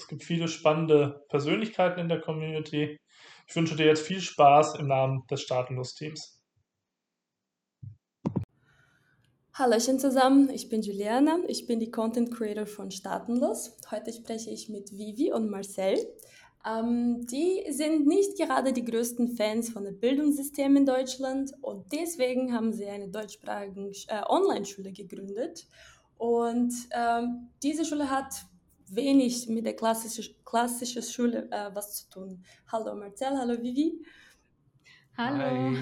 Es gibt viele spannende Persönlichkeiten in der Community. Ich wünsche dir jetzt viel Spaß im Namen des Staatenlos-Teams. Hallöchen zusammen, ich bin Juliana, ich bin die Content Creator von Staatenlos. Heute spreche ich mit Vivi und Marcel. Ähm, die sind nicht gerade die größten Fans von dem Bildungssystem in Deutschland und deswegen haben sie eine deutschsprachige äh, Online-Schule gegründet. Und ähm, diese Schule hat wenig mit der klassischen, klassischen Schule äh, was zu tun. Hallo Marcel, hallo Vivi. Hallo.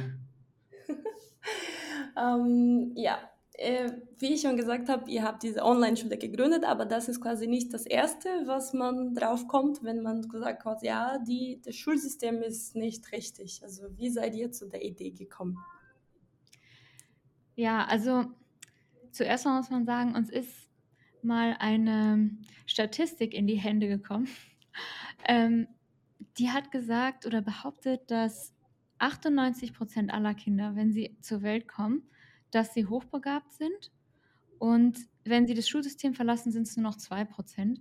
ähm, ja, äh, wie ich schon gesagt habe, ihr habt diese Online-Schule gegründet, aber das ist quasi nicht das Erste, was man drauf kommt, wenn man gesagt hat, ja, die, das Schulsystem ist nicht richtig. Also wie seid ihr zu der Idee gekommen? Ja, also zuerst mal muss man sagen, uns ist mal eine Statistik in die Hände gekommen. Ähm, die hat gesagt oder behauptet, dass 98 Prozent aller Kinder, wenn sie zur Welt kommen, dass sie hochbegabt sind. Und wenn sie das Schulsystem verlassen, sind es nur noch 2%.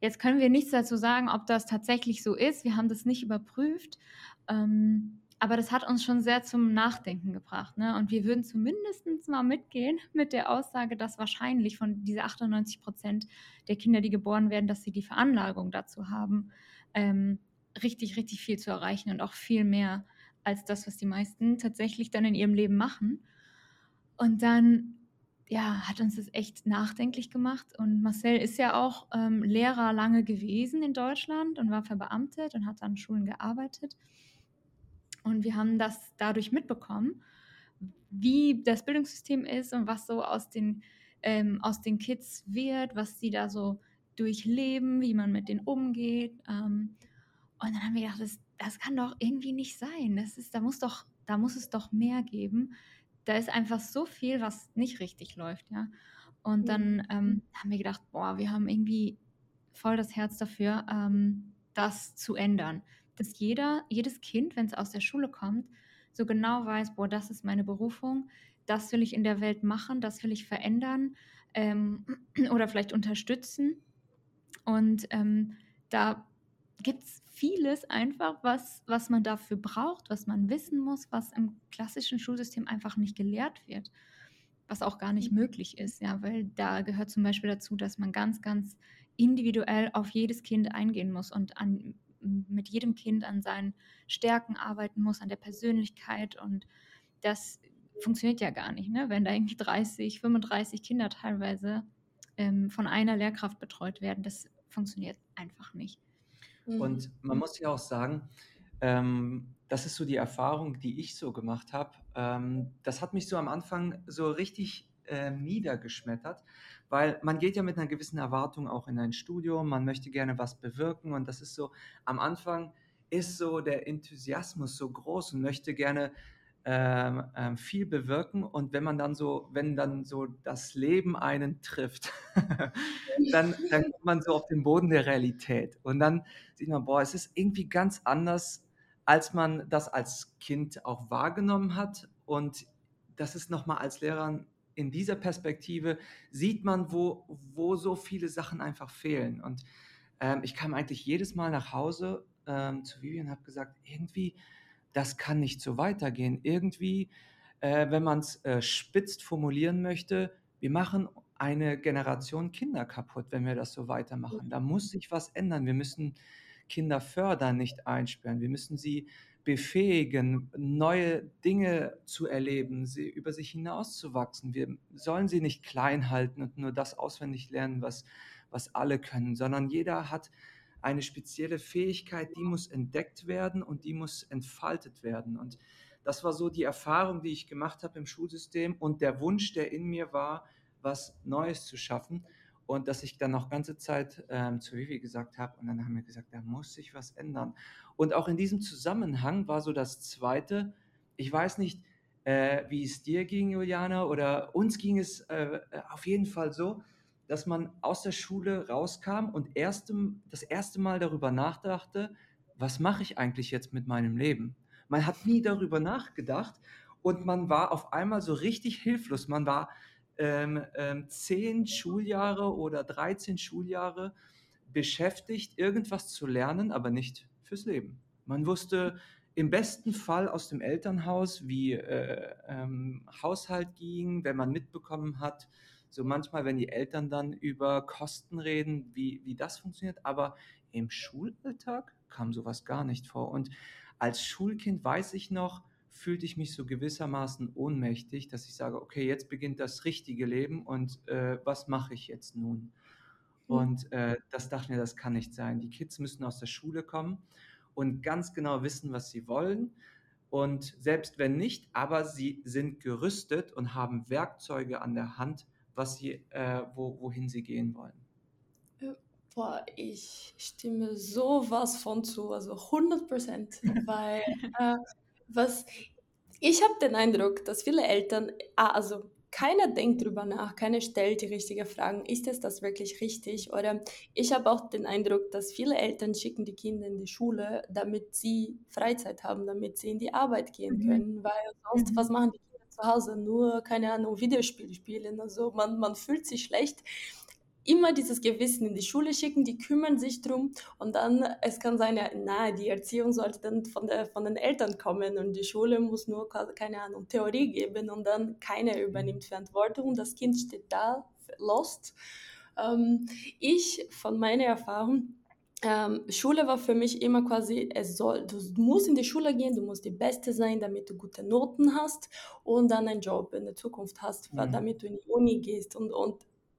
Jetzt können wir nichts dazu sagen, ob das tatsächlich so ist. Wir haben das nicht überprüft. Ähm, aber das hat uns schon sehr zum Nachdenken gebracht. Ne? Und wir würden zumindest mal mitgehen mit der Aussage, dass wahrscheinlich von diese 98 Prozent der Kinder, die geboren werden, dass sie die Veranlagung dazu haben, ähm, richtig, richtig viel zu erreichen und auch viel mehr als das, was die meisten tatsächlich dann in ihrem Leben machen. Und dann ja, hat uns das echt nachdenklich gemacht. Und Marcel ist ja auch ähm, Lehrer lange gewesen in Deutschland und war verbeamtet und hat an Schulen gearbeitet. Und wir haben das dadurch mitbekommen, wie das Bildungssystem ist und was so aus den, ähm, aus den Kids wird, was sie da so durchleben, wie man mit denen umgeht. Ähm, und dann haben wir gedacht, das, das kann doch irgendwie nicht sein. Das ist, da muss doch, da muss es doch mehr geben da ist einfach so viel, was nicht richtig läuft, ja. Und dann ähm, haben wir gedacht, boah, wir haben irgendwie voll das Herz dafür, ähm, das zu ändern. Dass jeder, jedes Kind, wenn es aus der Schule kommt, so genau weiß, boah, das ist meine Berufung, das will ich in der Welt machen, das will ich verändern ähm, oder vielleicht unterstützen. Und ähm, da gibt es vieles einfach, was, was man dafür braucht, was man wissen muss, was im klassischen Schulsystem einfach nicht gelehrt wird, was auch gar nicht mhm. möglich ist, ja, weil da gehört zum Beispiel dazu, dass man ganz, ganz individuell auf jedes Kind eingehen muss und an, mit jedem Kind an seinen Stärken arbeiten muss, an der Persönlichkeit und das funktioniert ja gar nicht, ne? wenn da irgendwie 30, 35 Kinder teilweise ähm, von einer Lehrkraft betreut werden. Das funktioniert einfach nicht. Und mhm. man muss ja auch sagen, ähm, das ist so die Erfahrung, die ich so gemacht habe. Ähm, das hat mich so am Anfang so richtig äh, niedergeschmettert, weil man geht ja mit einer gewissen Erwartung auch in ein Studium, man möchte gerne was bewirken und das ist so, am Anfang ist so der Enthusiasmus so groß und möchte gerne ähm, ähm, viel bewirken und wenn man dann so, wenn dann so das Leben einen trifft, dann, dann kommt man so auf den Boden der Realität und dann sieht man, boah, es ist irgendwie ganz anders, als man das als Kind auch wahrgenommen hat und das ist nochmal als Lehrer in dieser Perspektive sieht man, wo, wo so viele Sachen einfach fehlen und ähm, ich kam eigentlich jedes Mal nach Hause ähm, zu Vivian und habe gesagt, irgendwie das kann nicht so weitergehen. Irgendwie, äh, wenn man es äh, spitzt formulieren möchte, wir machen eine Generation Kinder kaputt, wenn wir das so weitermachen. Da muss sich was ändern. Wir müssen Kinder fördern, nicht einsperren. Wir müssen sie befähigen, neue Dinge zu erleben, sie über sich hinauszuwachsen. Wir sollen sie nicht klein halten und nur das auswendig lernen, was, was alle können, sondern jeder hat eine spezielle Fähigkeit, die muss entdeckt werden und die muss entfaltet werden. Und das war so die Erfahrung, die ich gemacht habe im Schulsystem und der Wunsch, der in mir war, was Neues zu schaffen. Und dass ich dann noch ganze Zeit ähm, zu Vivi gesagt habe und dann haben wir gesagt, da muss sich was ändern. Und auch in diesem Zusammenhang war so das Zweite, ich weiß nicht, äh, wie es dir ging, Juliana, oder uns ging es äh, auf jeden Fall so, dass man aus der Schule rauskam und erste, das erste Mal darüber nachdachte, was mache ich eigentlich jetzt mit meinem Leben? Man hat nie darüber nachgedacht und man war auf einmal so richtig hilflos. Man war ähm, ähm, zehn Schuljahre oder 13 Schuljahre beschäftigt, irgendwas zu lernen, aber nicht fürs Leben. Man wusste im besten Fall aus dem Elternhaus, wie äh, ähm, Haushalt ging, wenn man mitbekommen hat, so manchmal, wenn die Eltern dann über Kosten reden, wie, wie das funktioniert, aber im Schulalltag kam sowas gar nicht vor. Und als Schulkind weiß ich noch, fühlte ich mich so gewissermaßen ohnmächtig, dass ich sage, okay, jetzt beginnt das richtige Leben und äh, was mache ich jetzt nun? Mhm. Und äh, das dachte ich mir, das kann nicht sein. Die Kids müssen aus der Schule kommen und ganz genau wissen, was sie wollen. Und selbst wenn nicht, aber sie sind gerüstet und haben Werkzeuge an der Hand, was sie, äh, wo, wohin sie gehen wollen. Boah, ich stimme sowas von zu, also 100 Prozent, weil äh, was ich habe den Eindruck, dass viele Eltern, ah, also keiner denkt drüber nach, keiner stellt die richtigen Fragen. Ist es das wirklich richtig? Oder ich habe auch den Eindruck, dass viele Eltern schicken die Kinder in die Schule, damit sie Freizeit haben, damit sie in die Arbeit gehen mhm. können. Weil sonst, mhm. was machen die Kinder zu Hause? Nur, keine Ahnung, Videospiele spielen. Also man, man fühlt sich schlecht immer dieses Gewissen in die Schule schicken, die kümmern sich drum und dann, es kann sein, ja, na, die Erziehung sollte dann von, der, von den Eltern kommen und die Schule muss nur, keine Ahnung, Theorie geben und dann keiner übernimmt Verantwortung, das Kind steht da, lost. Ähm, ich, von meiner Erfahrung, ähm, Schule war für mich immer quasi, es soll, du musst in die Schule gehen, du musst die Beste sein, damit du gute Noten hast und dann einen Job in der Zukunft hast, mhm. damit du in die Uni gehst und, und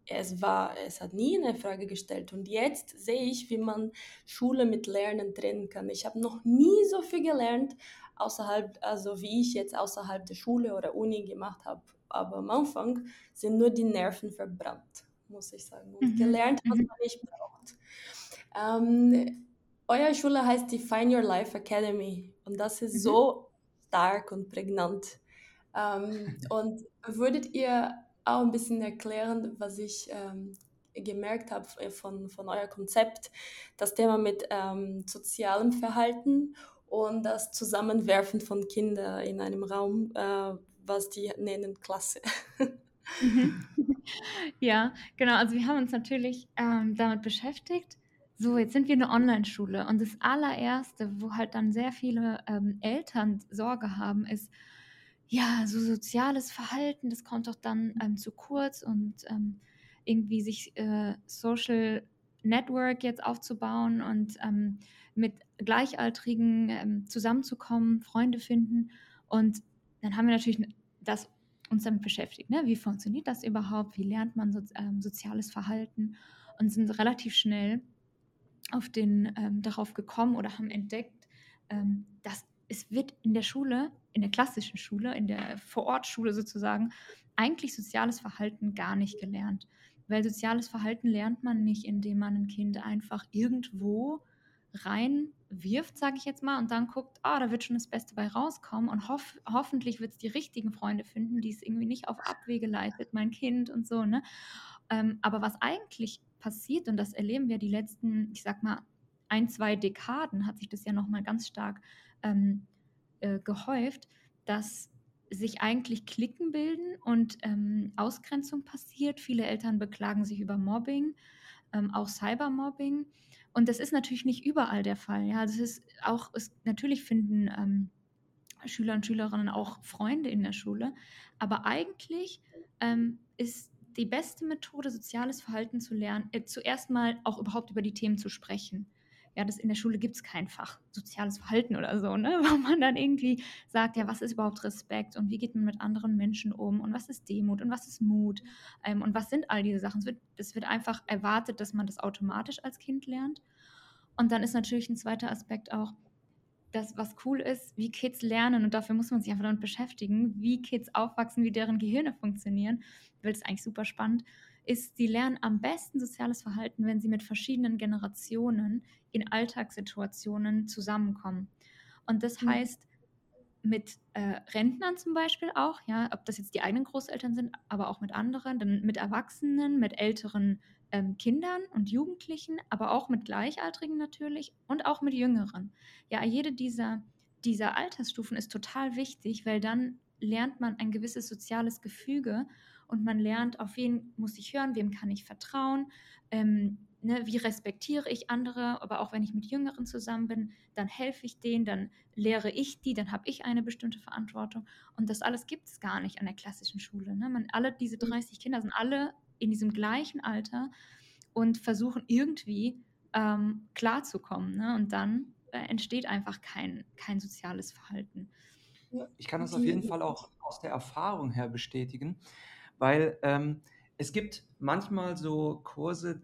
es war, es hat nie eine Frage gestellt. Und jetzt sehe ich, wie man Schule mit Lernen trennen kann. Ich habe noch nie so viel gelernt, außerhalb, also wie ich jetzt außerhalb der Schule oder Uni gemacht habe. Aber am Anfang sind nur die Nerven verbrannt, muss ich sagen. Und mhm. gelernt, was mhm. man nicht braucht. Ähm, eure Schule heißt die Find Your Life Academy. Und das ist mhm. so stark und prägnant. Ähm, und würdet ihr auch ein bisschen erklären, was ich ähm, gemerkt habe äh, von, von euer Konzept, das Thema mit ähm, sozialem Verhalten und das Zusammenwerfen von Kindern in einem Raum, äh, was die nennen Klasse. Ja, genau. Also wir haben uns natürlich ähm, damit beschäftigt. So, jetzt sind wir eine Online-Schule und das allererste, wo halt dann sehr viele ähm, Eltern Sorge haben, ist, ja, so soziales Verhalten, das kommt doch dann ähm, zu kurz und ähm, irgendwie sich äh, Social Network jetzt aufzubauen und ähm, mit Gleichaltrigen ähm, zusammenzukommen, Freunde finden. Und dann haben wir natürlich das, uns damit beschäftigt. Ne? Wie funktioniert das überhaupt? Wie lernt man so, ähm, soziales Verhalten? Und sind relativ schnell auf den, ähm, darauf gekommen oder haben entdeckt, dass es wird in der Schule in der klassischen Schule, in der Vorortschule sozusagen, eigentlich soziales Verhalten gar nicht gelernt. Weil soziales Verhalten lernt man nicht, indem man ein Kind einfach irgendwo reinwirft, sage ich jetzt mal, und dann guckt, ah, da wird schon das Beste bei rauskommen und hoff hoffentlich wird es die richtigen Freunde finden, die es irgendwie nicht auf Abwege leitet, mein Kind und so, ne? Ähm, aber was eigentlich passiert, und das erleben wir die letzten, ich sag mal, ein, zwei Dekaden, hat sich das ja nochmal ganz stark ähm, äh, gehäuft, dass sich eigentlich Klicken bilden und ähm, Ausgrenzung passiert. Viele Eltern beklagen sich über Mobbing, ähm, auch Cybermobbing. Und das ist natürlich nicht überall der Fall. Ja, das ist auch, es, natürlich finden ähm, Schüler und Schülerinnen auch Freunde in der Schule. Aber eigentlich ähm, ist die beste Methode, soziales Verhalten zu lernen, äh, zuerst mal auch überhaupt über die Themen zu sprechen ja, das in der Schule gibt es kein Fach soziales Verhalten oder so, ne? wo man dann irgendwie sagt, ja, was ist überhaupt Respekt und wie geht man mit anderen Menschen um und was ist Demut und was ist Mut ähm, und was sind all diese Sachen. Es wird, es wird einfach erwartet, dass man das automatisch als Kind lernt. Und dann ist natürlich ein zweiter Aspekt auch, das, was cool ist, wie Kids lernen und dafür muss man sich einfach damit beschäftigen, wie Kids aufwachsen, wie deren Gehirne funktionieren, weil es eigentlich super spannend ist, sie lernen am besten soziales Verhalten, wenn sie mit verschiedenen Generationen in Alltagssituationen zusammenkommen. Und das mhm. heißt, mit äh, Rentnern zum Beispiel auch, ja, ob das jetzt die eigenen Großeltern sind, aber auch mit anderen, dann mit Erwachsenen, mit älteren ähm, Kindern und Jugendlichen, aber auch mit Gleichaltrigen natürlich und auch mit Jüngeren. Ja, jede dieser, dieser Altersstufen ist total wichtig, weil dann lernt man ein gewisses soziales Gefüge und man lernt, auf wen muss ich hören, wem kann ich vertrauen, ähm, ne, wie respektiere ich andere, aber auch wenn ich mit Jüngeren zusammen bin, dann helfe ich denen, dann lehre ich die, dann habe ich eine bestimmte Verantwortung. Und das alles gibt es gar nicht an der klassischen Schule. Ne? Man, alle diese 30 mhm. Kinder sind alle in diesem gleichen Alter und versuchen irgendwie ähm, klarzukommen. Ne? Und dann äh, entsteht einfach kein, kein soziales Verhalten. Ich kann das auf jeden Fall auch aus der Erfahrung her bestätigen, weil ähm, es gibt manchmal so Kurse,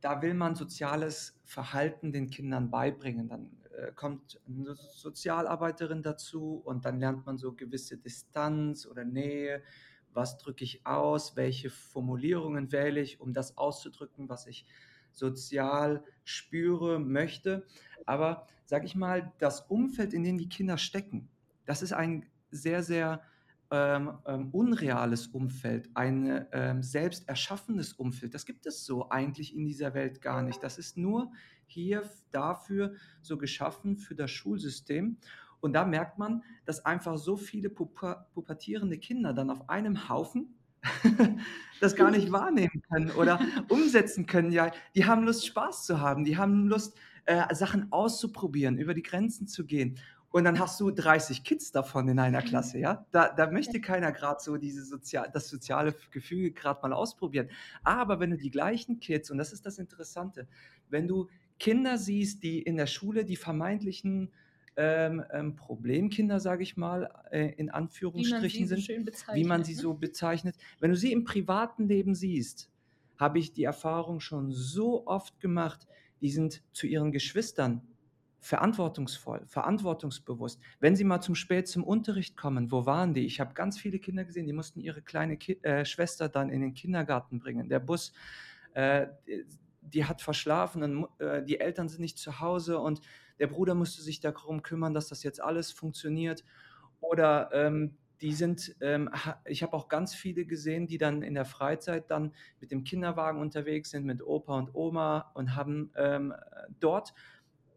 da will man soziales Verhalten den Kindern beibringen. Dann äh, kommt eine Sozialarbeiterin dazu und dann lernt man so gewisse Distanz oder Nähe. Was drücke ich aus? Welche Formulierungen wähle ich, um das auszudrücken, was ich sozial spüre, möchte? Aber sag ich mal, das Umfeld, in dem die Kinder stecken, das ist ein sehr, sehr ähm, ähm, unreales Umfeld, ein ähm, selbst erschaffenes Umfeld. Das gibt es so eigentlich in dieser Welt gar nicht. Das ist nur hier dafür so geschaffen für das Schulsystem. Und da merkt man, dass einfach so viele pubertierende Kinder dann auf einem Haufen das gar nicht wahrnehmen können oder umsetzen können. Ja, die haben Lust, Spaß zu haben, die haben Lust, äh, Sachen auszuprobieren, über die Grenzen zu gehen und dann hast du 30 Kids davon in einer Klasse, ja. Da, da möchte keiner gerade so diese sozial, das soziale Gefüge gerade mal ausprobieren. Aber wenn du die gleichen Kids, und das ist das Interessante, wenn du Kinder siehst, die in der Schule die vermeintlichen ähm, ähm, Problemkinder, sage ich mal, äh, in Anführungsstrichen sind, so wie man sie ne? so bezeichnet. Wenn du sie im privaten Leben siehst, habe ich die Erfahrung schon so oft gemacht, die sind zu ihren Geschwistern verantwortungsvoll, verantwortungsbewusst. Wenn sie mal zum spät zum Unterricht kommen, wo waren die? Ich habe ganz viele Kinder gesehen, die mussten ihre kleine Ki äh, Schwester dann in den Kindergarten bringen. Der Bus, äh, die hat verschlafen, und, äh, die Eltern sind nicht zu Hause und der Bruder musste sich darum kümmern, dass das jetzt alles funktioniert. Oder ähm, die sind, ähm, ich habe auch ganz viele gesehen, die dann in der Freizeit dann mit dem Kinderwagen unterwegs sind, mit Opa und Oma und haben ähm, dort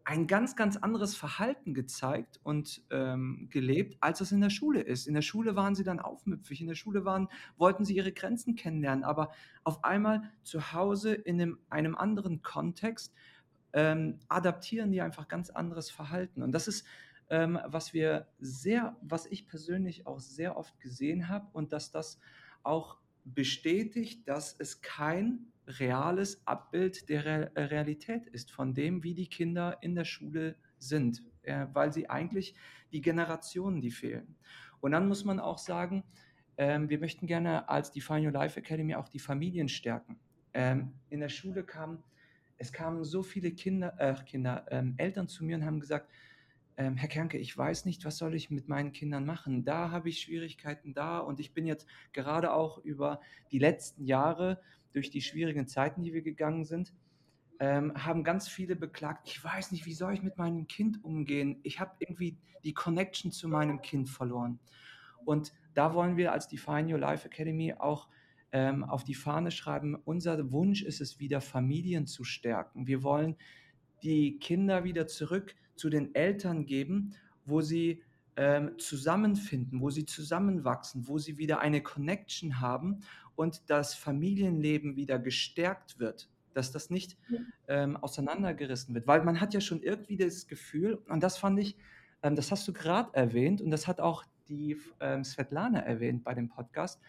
ein ganz, ganz anderes Verhalten gezeigt und ähm, gelebt, als es in der Schule ist. In der Schule waren sie dann aufmüpfig, in der Schule waren, wollten sie ihre Grenzen kennenlernen, aber auf einmal zu Hause in einem, einem anderen Kontext ähm, adaptieren die einfach ganz anderes Verhalten. Und das ist, ähm, was wir sehr, was ich persönlich auch sehr oft gesehen habe und dass das auch bestätigt, dass es kein reales Abbild der Re äh, Realität ist, von dem, wie die Kinder in der Schule sind, äh, weil sie eigentlich die Generationen, die fehlen. Und dann muss man auch sagen, ähm, wir möchten gerne als Define Your Life Academy auch die Familien stärken. Ähm, in der Schule kamen, es kamen so viele Kinder, äh, Kinder ähm, Eltern zu mir und haben gesagt, ähm, Herr Kernke, ich weiß nicht, was soll ich mit meinen Kindern machen? Da habe ich Schwierigkeiten da und ich bin jetzt gerade auch über die letzten Jahre durch die schwierigen Zeiten, die wir gegangen sind, ähm, haben ganz viele beklagt, ich weiß nicht, wie soll ich mit meinem Kind umgehen? Ich habe irgendwie die Connection zu meinem Kind verloren. Und da wollen wir als Define Your Life Academy auch ähm, auf die Fahne schreiben, unser Wunsch ist es wieder, Familien zu stärken. Wir wollen die Kinder wieder zurück zu den Eltern geben, wo sie ähm, zusammenfinden, wo sie zusammenwachsen, wo sie wieder eine Connection haben und das Familienleben wieder gestärkt wird, dass das nicht ähm, auseinandergerissen wird, weil man hat ja schon irgendwie das Gefühl, und das fand ich, ähm, das hast du gerade erwähnt und das hat auch die ähm, Svetlana erwähnt bei dem Podcast,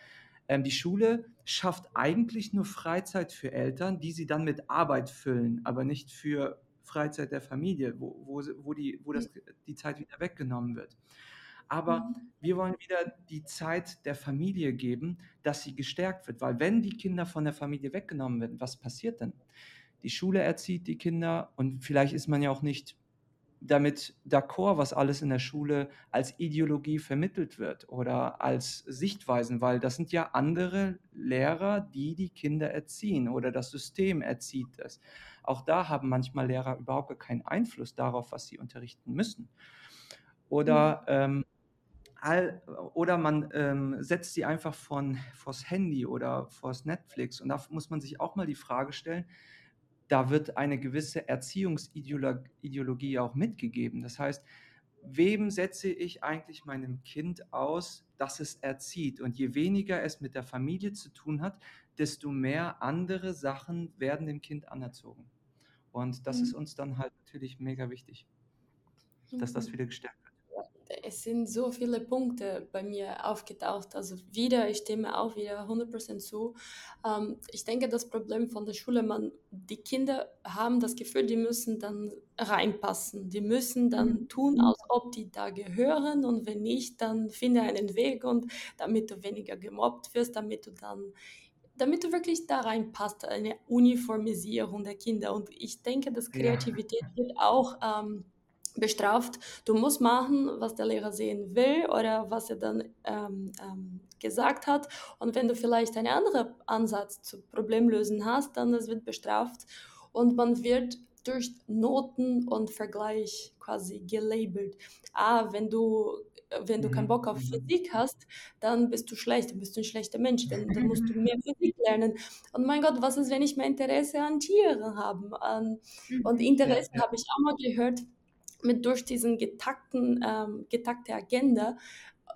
ähm, die Schule schafft eigentlich nur Freizeit für Eltern, die sie dann mit Arbeit füllen, aber nicht für Freizeit der Familie, wo, wo, wo, die, wo das, die Zeit wieder weggenommen wird. Aber mhm. wir wollen wieder die Zeit der Familie geben, dass sie gestärkt wird. Weil wenn die Kinder von der Familie weggenommen werden, was passiert dann? Die Schule erzieht die Kinder und vielleicht ist man ja auch nicht damit d'accord, was alles in der Schule als Ideologie vermittelt wird oder als Sichtweisen, weil das sind ja andere Lehrer, die die Kinder erziehen oder das System erzieht es. Auch da haben manchmal Lehrer überhaupt gar keinen Einfluss darauf, was sie unterrichten müssen. Oder, mhm. ähm, all, oder man ähm, setzt sie einfach von, vors Handy oder vors Netflix. Und da muss man sich auch mal die Frage stellen, da wird eine gewisse Erziehungsideologie auch mitgegeben. Das heißt, wem setze ich eigentlich meinem Kind aus, dass es erzieht? Und je weniger es mit der Familie zu tun hat, desto mehr andere Sachen werden dem Kind anerzogen. Und das mhm. ist uns dann halt natürlich mega wichtig, dass das mhm. wieder gestärkt wird es sind so viele Punkte bei mir aufgetaucht. Also wieder, ich stimme auch wieder 100% zu. Ähm, ich denke, das Problem von der Schule, man, die Kinder haben das Gefühl, die müssen dann reinpassen. Die müssen dann mhm. tun, als ob die da gehören und wenn nicht, dann finde einen Weg und damit du weniger gemobbt wirst, damit du dann damit du wirklich da reinpasst, eine Uniformisierung der Kinder. Und ich denke, dass Kreativität ja. wird auch ähm, bestraft. Du musst machen, was der Lehrer sehen will oder was er dann ähm, ähm, gesagt hat. Und wenn du vielleicht einen anderen Ansatz zu Problemlösen hast, dann das wird bestraft und man wird durch Noten und Vergleich quasi gelabelt. Ah, wenn du wenn du keinen mhm, Bock auf mhm. Physik hast, dann bist du schlecht, dann bist du ein schlechter Mensch, dann, dann musst du mehr Physik lernen. Und mein Gott, was ist, wenn ich mehr Interesse an Tieren habe? An, und mhm. Interesse ja, ja. habe ich auch mal gehört, mit durch diesen getakten, ähm, getakte Agenda.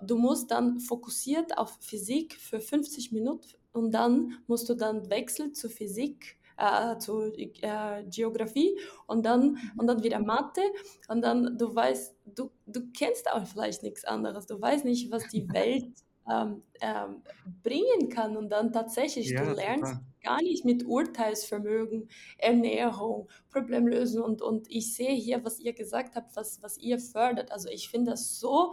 Du musst dann fokussiert auf Physik für 50 Minuten und dann musst du dann wechseln zu Physik, äh, zu äh, Geografie und dann, und dann wieder Mathe und dann du weißt, du, du kennst auch vielleicht nichts anderes, du weißt nicht, was die Welt ähm, ähm, bringen kann und dann tatsächlich ja, du lernst super. gar nicht mit Urteilsvermögen, Ernährung, Problemlösen und, und ich sehe hier, was ihr gesagt habt, was, was ihr fördert. Also ich finde das so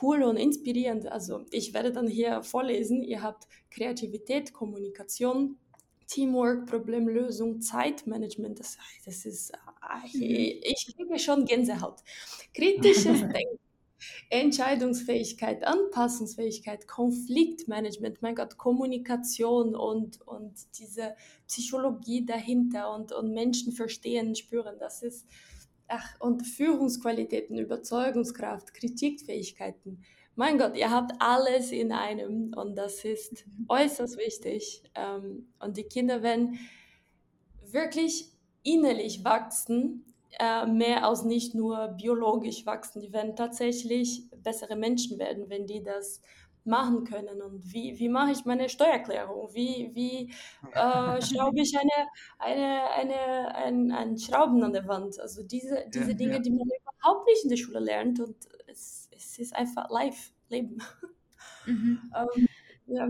cool und inspirierend. Also ich werde dann hier vorlesen, ihr habt Kreativität, Kommunikation, Teamwork, Problemlösung, Zeitmanagement, das, das ist, ich, mhm. ich kriege schon Gänsehaut. Kritisches Denken, Entscheidungsfähigkeit, Anpassungsfähigkeit, Konfliktmanagement, mein Gott, Kommunikation und, und diese Psychologie dahinter und, und Menschen verstehen, spüren, das ist, ach, und Führungsqualitäten, Überzeugungskraft, Kritikfähigkeiten. Mein Gott, ihr habt alles in einem und das ist mhm. äußerst wichtig. Ähm, und die Kinder werden wirklich innerlich wachsen äh, mehr als nicht nur biologisch wachsen. Die werden tatsächlich bessere Menschen werden, wenn die das machen können. Und wie, wie mache ich meine Steuererklärung? Wie, wie äh, schraube ich eine, eine, eine, ein, ein Schrauben an der Wand? Also diese, diese ja, Dinge, ja. die man überhaupt nicht in der Schule lernt. Und es, ist einfach live, Leben. Mhm. ähm, ja.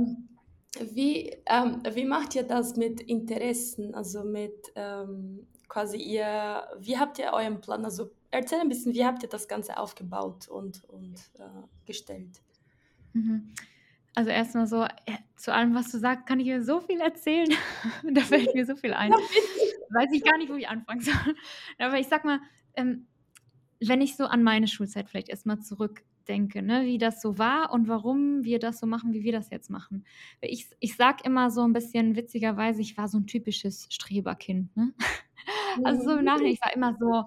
Wie, ähm, wie macht ihr das mit Interessen, also mit ähm, quasi ihr, wie habt ihr euren Plan, also erzähl ein bisschen, wie habt ihr das Ganze aufgebaut und, und äh, gestellt? Mhm. Also erstmal so, äh, zu allem, was du sagst, kann ich mir so viel erzählen. da fällt mir so viel ein. Weiß ich gar nicht, wo ich anfangen soll. Aber ich sag mal, ähm, wenn ich so an meine Schulzeit vielleicht erstmal zurückdenke, ne, wie das so war und warum wir das so machen, wie wir das jetzt machen. Ich, ich sag immer so ein bisschen witzigerweise, ich war so ein typisches Streberkind. Ne? Also so im Nachhinein, ich war immer so,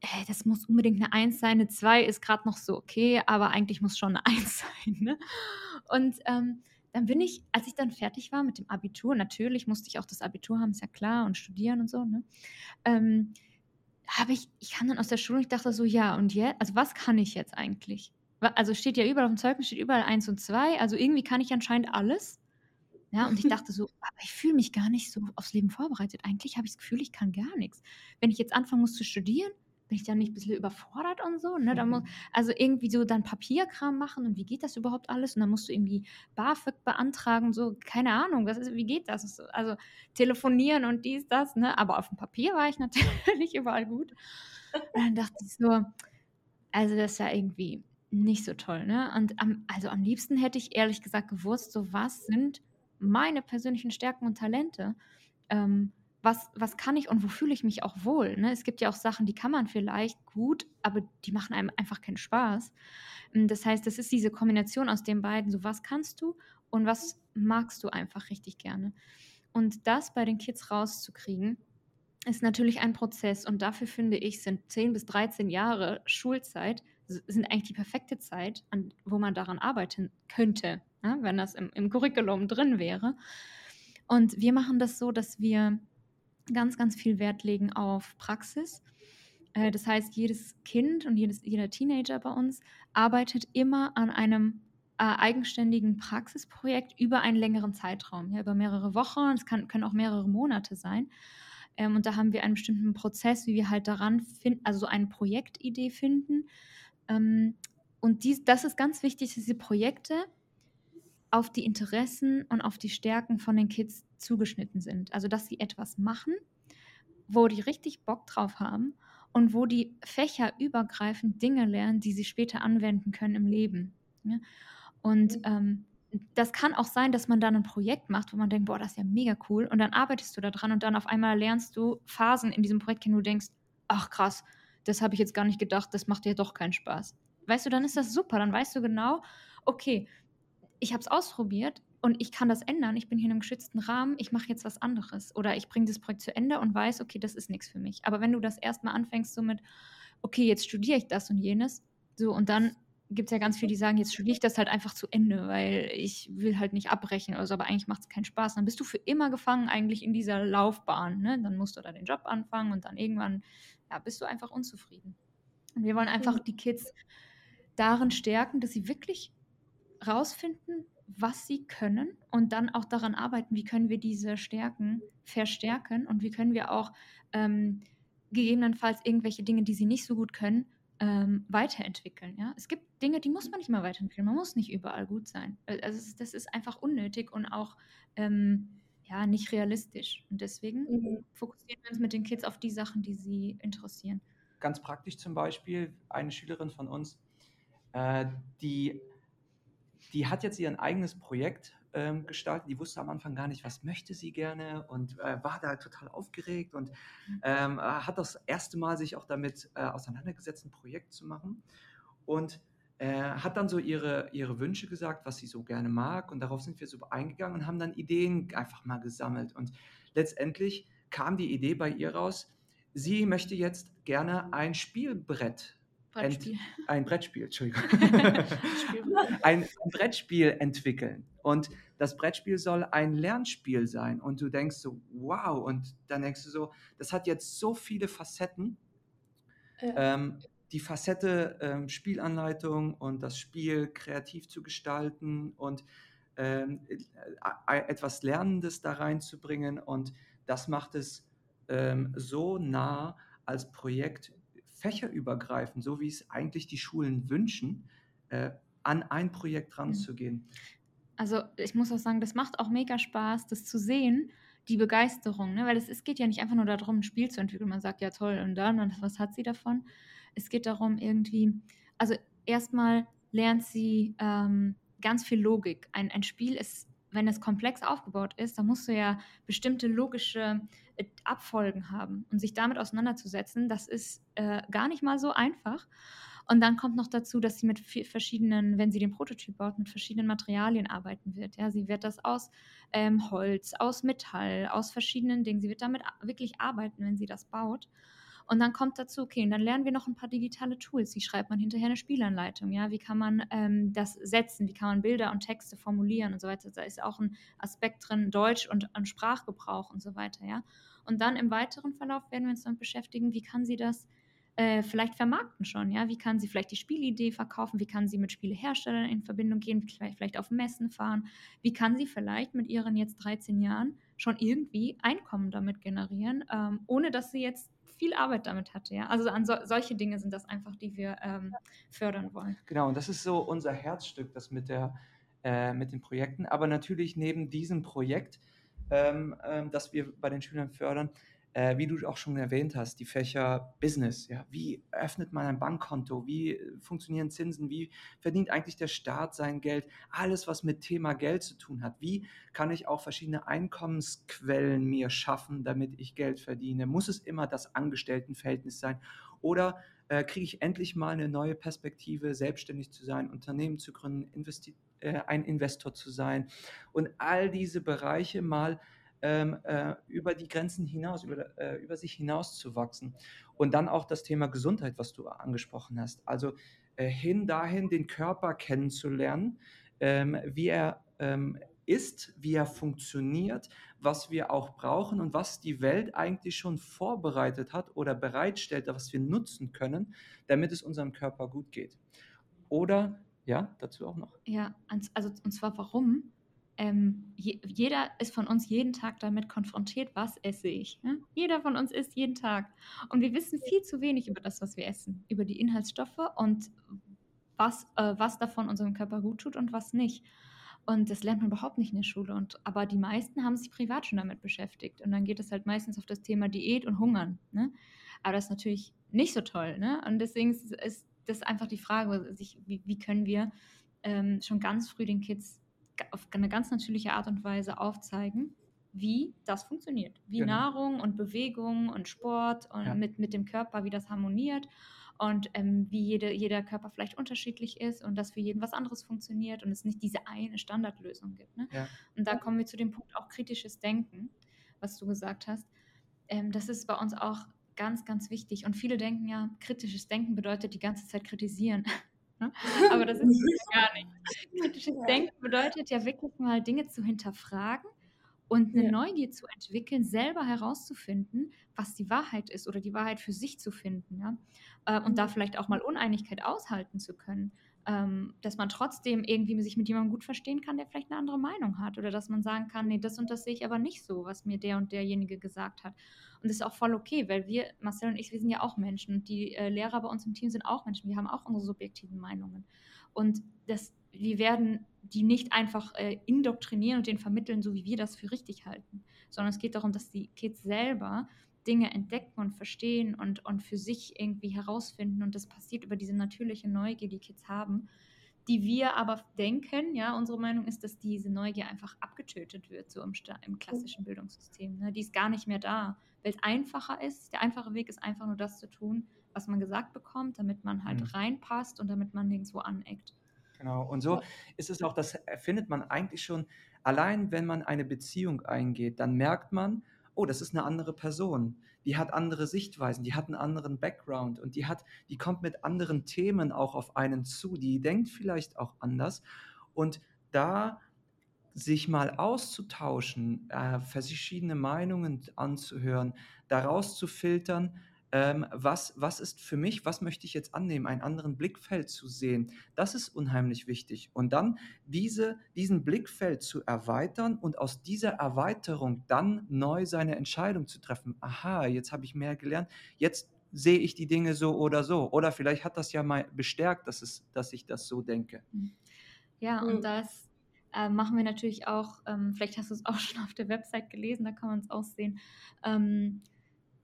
ey, das muss unbedingt eine Eins sein, eine Zwei ist gerade noch so okay, aber eigentlich muss schon eine Eins sein. Ne? Und ähm, dann bin ich, als ich dann fertig war mit dem Abitur, natürlich musste ich auch das Abitur haben, ist ja klar, und studieren und so, ne? Ähm, habe ich, ich kam dann aus der Schule und ich dachte so, ja, und jetzt, also was kann ich jetzt eigentlich? Also steht ja überall auf dem Zeugnis, steht überall eins und zwei, also irgendwie kann ich anscheinend alles. Ja, und ich dachte so, aber ich fühle mich gar nicht so aufs Leben vorbereitet. Eigentlich habe ich das Gefühl, ich kann gar nichts. Wenn ich jetzt anfangen muss zu studieren, bin ich dann nicht ein bisschen überfordert und so. Ne? Da muss, also irgendwie so dann Papierkram machen und wie geht das überhaupt alles? Und dann musst du irgendwie BAföG beantragen, so, keine Ahnung, was ist, wie geht das? Also telefonieren und dies, das, ne? Aber auf dem Papier war ich natürlich überall gut. Und dann dachte ich so, also das ist ja irgendwie nicht so toll, ne? Und am, also am liebsten hätte ich ehrlich gesagt gewusst, so was sind meine persönlichen Stärken und Talente. Ähm, was, was kann ich und wo fühle ich mich auch wohl. Ne? Es gibt ja auch Sachen, die kann man vielleicht gut, aber die machen einem einfach keinen Spaß. Hm, das heißt, das ist diese Kombination aus den beiden, so was kannst du und was magst du einfach richtig gerne. Und das bei den Kids rauszukriegen, ist natürlich ein Prozess und dafür finde ich, sind 10 bis 13 Jahre Schulzeit sind eigentlich die perfekte Zeit, an, wo man daran arbeiten könnte, ne, wenn das im, im Curriculum drin wäre. Und wir machen das so, dass wir ganz, ganz viel Wert legen auf Praxis. Äh, das heißt, jedes Kind und jedes, jeder Teenager bei uns arbeitet immer an einem äh, eigenständigen Praxisprojekt über einen längeren Zeitraum, ja, über mehrere Wochen, es kann, können auch mehrere Monate sein. Ähm, und da haben wir einen bestimmten Prozess, wie wir halt daran finden, also so eine Projektidee finden. Ähm, und dies, das ist ganz wichtig, dass diese Projekte auf die Interessen und auf die Stärken von den Kids zugeschnitten sind. Also dass sie etwas machen, wo die richtig Bock drauf haben und wo die fächerübergreifend Dinge lernen, die sie später anwenden können im Leben. Und mhm. ähm, das kann auch sein, dass man dann ein Projekt macht, wo man denkt, boah, das ist ja mega cool. Und dann arbeitest du da dran und dann auf einmal lernst du Phasen in diesem Projekt kennen, wo du denkst, ach krass, das habe ich jetzt gar nicht gedacht, das macht dir doch keinen Spaß. Weißt du, dann ist das super, dann weißt du genau, okay, ich habe es ausprobiert und ich kann das ändern. Ich bin hier in einem geschützten Rahmen, ich mache jetzt was anderes oder ich bringe das Projekt zu Ende und weiß, okay, das ist nichts für mich. Aber wenn du das erstmal anfängst, so mit, okay, jetzt studiere ich das und jenes, so und dann gibt es ja ganz viele, die sagen, jetzt studiere ich das halt einfach zu Ende, weil ich will halt nicht abbrechen oder so, aber eigentlich macht es keinen Spaß. Dann bist du für immer gefangen eigentlich in dieser Laufbahn. Ne? Dann musst du da den Job anfangen und dann irgendwann ja, bist du einfach unzufrieden. Und wir wollen einfach die Kids darin stärken, dass sie wirklich rausfinden, was sie können und dann auch daran arbeiten, wie können wir diese Stärken verstärken und wie können wir auch ähm, gegebenenfalls irgendwelche Dinge, die sie nicht so gut können, ähm, weiterentwickeln. Ja? Es gibt Dinge, die muss man nicht mal weiterentwickeln. Man muss nicht überall gut sein. Äh, also das ist einfach unnötig und auch ähm, ja, nicht realistisch. Und deswegen mhm. fokussieren wir uns mit den Kids auf die Sachen, die sie interessieren. Ganz praktisch zum Beispiel, eine Schülerin von uns, äh, die, die hat jetzt ihr eigenes Projekt ähm, gestaltet. Die wusste am Anfang gar nicht, was möchte sie gerne und äh, war da total aufgeregt und ähm, hat das erste Mal sich auch damit äh, auseinandergesetzt, ein Projekt zu machen. Und äh, hat dann so ihre, ihre Wünsche gesagt, was sie so gerne mag. Und darauf sind wir so eingegangen und haben dann Ideen einfach mal gesammelt. Und letztendlich kam die Idee bei ihr raus, sie möchte jetzt gerne ein Spielbrett Brettspiel. ein Brettspiel, Entschuldigung. ein, ein, Brettspiel entwickeln. Und das Brettspiel soll ein Lernspiel sein. Und du denkst so, wow. Und dann denkst du so, das hat jetzt so viele Facetten. Ja. Ähm, die Facette ähm, Spielanleitung und das Spiel kreativ zu gestalten und ähm, äh, etwas Lernendes da reinzubringen. Und das macht es ähm, so nah als Projekt fächerübergreifend, so wie es eigentlich die Schulen wünschen, äh, an ein Projekt ranzugehen. Also ich muss auch sagen, das macht auch mega Spaß, das zu sehen, die Begeisterung, ne? weil es, es geht ja nicht einfach nur darum, ein Spiel zu entwickeln. Man sagt ja toll und dann, und was hat sie davon? Es geht darum, irgendwie, also erstmal lernt sie ähm, ganz viel Logik. Ein, ein Spiel ist, wenn es komplex aufgebaut ist, dann musst du ja bestimmte logische äh, Abfolgen haben und sich damit auseinanderzusetzen, das ist äh, gar nicht mal so einfach. Und dann kommt noch dazu, dass sie mit verschiedenen, wenn sie den Prototyp baut, mit verschiedenen Materialien arbeiten wird. Ja, sie wird das aus ähm, Holz, aus Metall, aus verschiedenen Dingen. Sie wird damit wirklich arbeiten, wenn sie das baut. Und dann kommt dazu, okay, und dann lernen wir noch ein paar digitale Tools. Wie schreibt man hinterher eine Spielanleitung? Ja, wie kann man ähm, das setzen? Wie kann man Bilder und Texte formulieren und so weiter? Da ist auch ein Aspekt drin, Deutsch und, und Sprachgebrauch und so weiter. Ja, und dann im weiteren Verlauf werden wir uns damit beschäftigen, wie kann sie das äh, vielleicht vermarkten schon, ja? Wie kann sie vielleicht die Spielidee verkaufen? Wie kann sie mit Spieleherstellern in Verbindung gehen? Vielleicht, vielleicht auf Messen fahren? Wie kann sie vielleicht mit ihren jetzt 13 Jahren schon irgendwie Einkommen damit generieren, ähm, ohne dass sie jetzt viel Arbeit damit hatte. Ja? Also an so, solche Dinge sind das einfach, die wir ähm, fördern wollen. Genau, und das ist so unser Herzstück, das mit, der, äh, mit den Projekten. Aber natürlich neben diesem Projekt, ähm, ähm, das wir bei den Schülern fördern, äh, wie du auch schon erwähnt hast, die Fächer Business. Ja, wie öffnet man ein Bankkonto? Wie äh, funktionieren Zinsen? Wie verdient eigentlich der Staat sein Geld? Alles, was mit Thema Geld zu tun hat. Wie kann ich auch verschiedene Einkommensquellen mir schaffen, damit ich Geld verdiene? Muss es immer das Angestelltenverhältnis sein? Oder äh, kriege ich endlich mal eine neue Perspektive, selbstständig zu sein, Unternehmen zu gründen, investi äh, ein Investor zu sein und all diese Bereiche mal ähm, äh, über die Grenzen hinaus, über, äh, über sich hinaus zu wachsen. Und dann auch das Thema Gesundheit, was du angesprochen hast. Also äh, hin dahin, den Körper kennenzulernen, ähm, wie er ähm, ist, wie er funktioniert, was wir auch brauchen und was die Welt eigentlich schon vorbereitet hat oder bereitstellt, was wir nutzen können, damit es unserem Körper gut geht. Oder, ja, dazu auch noch. Ja, also und zwar warum? Ähm, je, jeder ist von uns jeden Tag damit konfrontiert, was esse ich. Ne? Jeder von uns isst jeden Tag. Und wir wissen viel zu wenig über das, was wir essen, über die Inhaltsstoffe und was, äh, was davon unserem Körper gut tut und was nicht. Und das lernt man überhaupt nicht in der Schule. Und, aber die meisten haben sich privat schon damit beschäftigt. Und dann geht es halt meistens auf das Thema Diät und Hungern. Ne? Aber das ist natürlich nicht so toll. Ne? Und deswegen ist das einfach die Frage, sich, wie, wie können wir ähm, schon ganz früh den Kids auf eine ganz natürliche Art und Weise aufzeigen, wie das funktioniert. Wie genau. Nahrung und Bewegung und Sport und ja. mit, mit dem Körper, wie das harmoniert und ähm, wie jede, jeder Körper vielleicht unterschiedlich ist und dass für jeden was anderes funktioniert und es nicht diese eine Standardlösung gibt. Ne? Ja. Und da kommen wir zu dem Punkt auch kritisches Denken, was du gesagt hast. Ähm, das ist bei uns auch ganz, ganz wichtig. Und viele denken ja, kritisches Denken bedeutet die ganze Zeit kritisieren. Ne? Aber das ist gar nicht. Kritisches ja. Denken bedeutet ja wirklich mal Dinge zu hinterfragen und eine ja. Neugier zu entwickeln, selber herauszufinden, was die Wahrheit ist oder die Wahrheit für sich zu finden. Ja? Äh, und da mhm. vielleicht auch mal Uneinigkeit aushalten zu können ähm, dass man trotzdem irgendwie sich mit jemandem gut verstehen kann, der vielleicht eine andere Meinung hat. Oder dass man sagen kann, nee, das und das sehe ich aber nicht so, was mir der und derjenige gesagt hat. Und das ist auch voll okay, weil wir, Marcel und ich, wir sind ja auch Menschen. Und die äh, Lehrer bei uns im Team sind auch Menschen. Wir haben auch unsere subjektiven Meinungen. Und das, wir werden die nicht einfach äh, indoktrinieren und denen vermitteln, so wie wir das für richtig halten, sondern es geht darum, dass die Kids selber Dinge entdecken und verstehen und, und für sich irgendwie herausfinden. Und das passiert über diese natürliche Neugier, die Kids haben, die wir aber denken, ja, unsere Meinung ist, dass diese Neugier einfach abgetötet wird, so im, im klassischen Bildungssystem. Ne? Die ist gar nicht mehr da, weil es einfacher ist. Der einfache Weg ist einfach nur das zu tun, was man gesagt bekommt, damit man halt mhm. reinpasst und damit man nirgendwo aneckt. Genau, und so ist es auch, das findet man eigentlich schon, allein wenn man eine Beziehung eingeht, dann merkt man, oh, das ist eine andere Person, die hat andere Sichtweisen, die hat einen anderen Background und die hat, die kommt mit anderen Themen auch auf einen zu, die denkt vielleicht auch anders. Und da sich mal auszutauschen, äh, verschiedene Meinungen anzuhören, daraus zu filtern, ähm, was, was ist für mich, was möchte ich jetzt annehmen, einen anderen Blickfeld zu sehen. Das ist unheimlich wichtig. Und dann diese, diesen Blickfeld zu erweitern und aus dieser Erweiterung dann neu seine Entscheidung zu treffen. Aha, jetzt habe ich mehr gelernt, jetzt sehe ich die Dinge so oder so. Oder vielleicht hat das ja mal bestärkt, dass, es, dass ich das so denke. Hm. Ja, und das äh, machen wir natürlich auch, ähm, vielleicht hast du es auch schon auf der Website gelesen, da kann man es auch sehen. Ähm,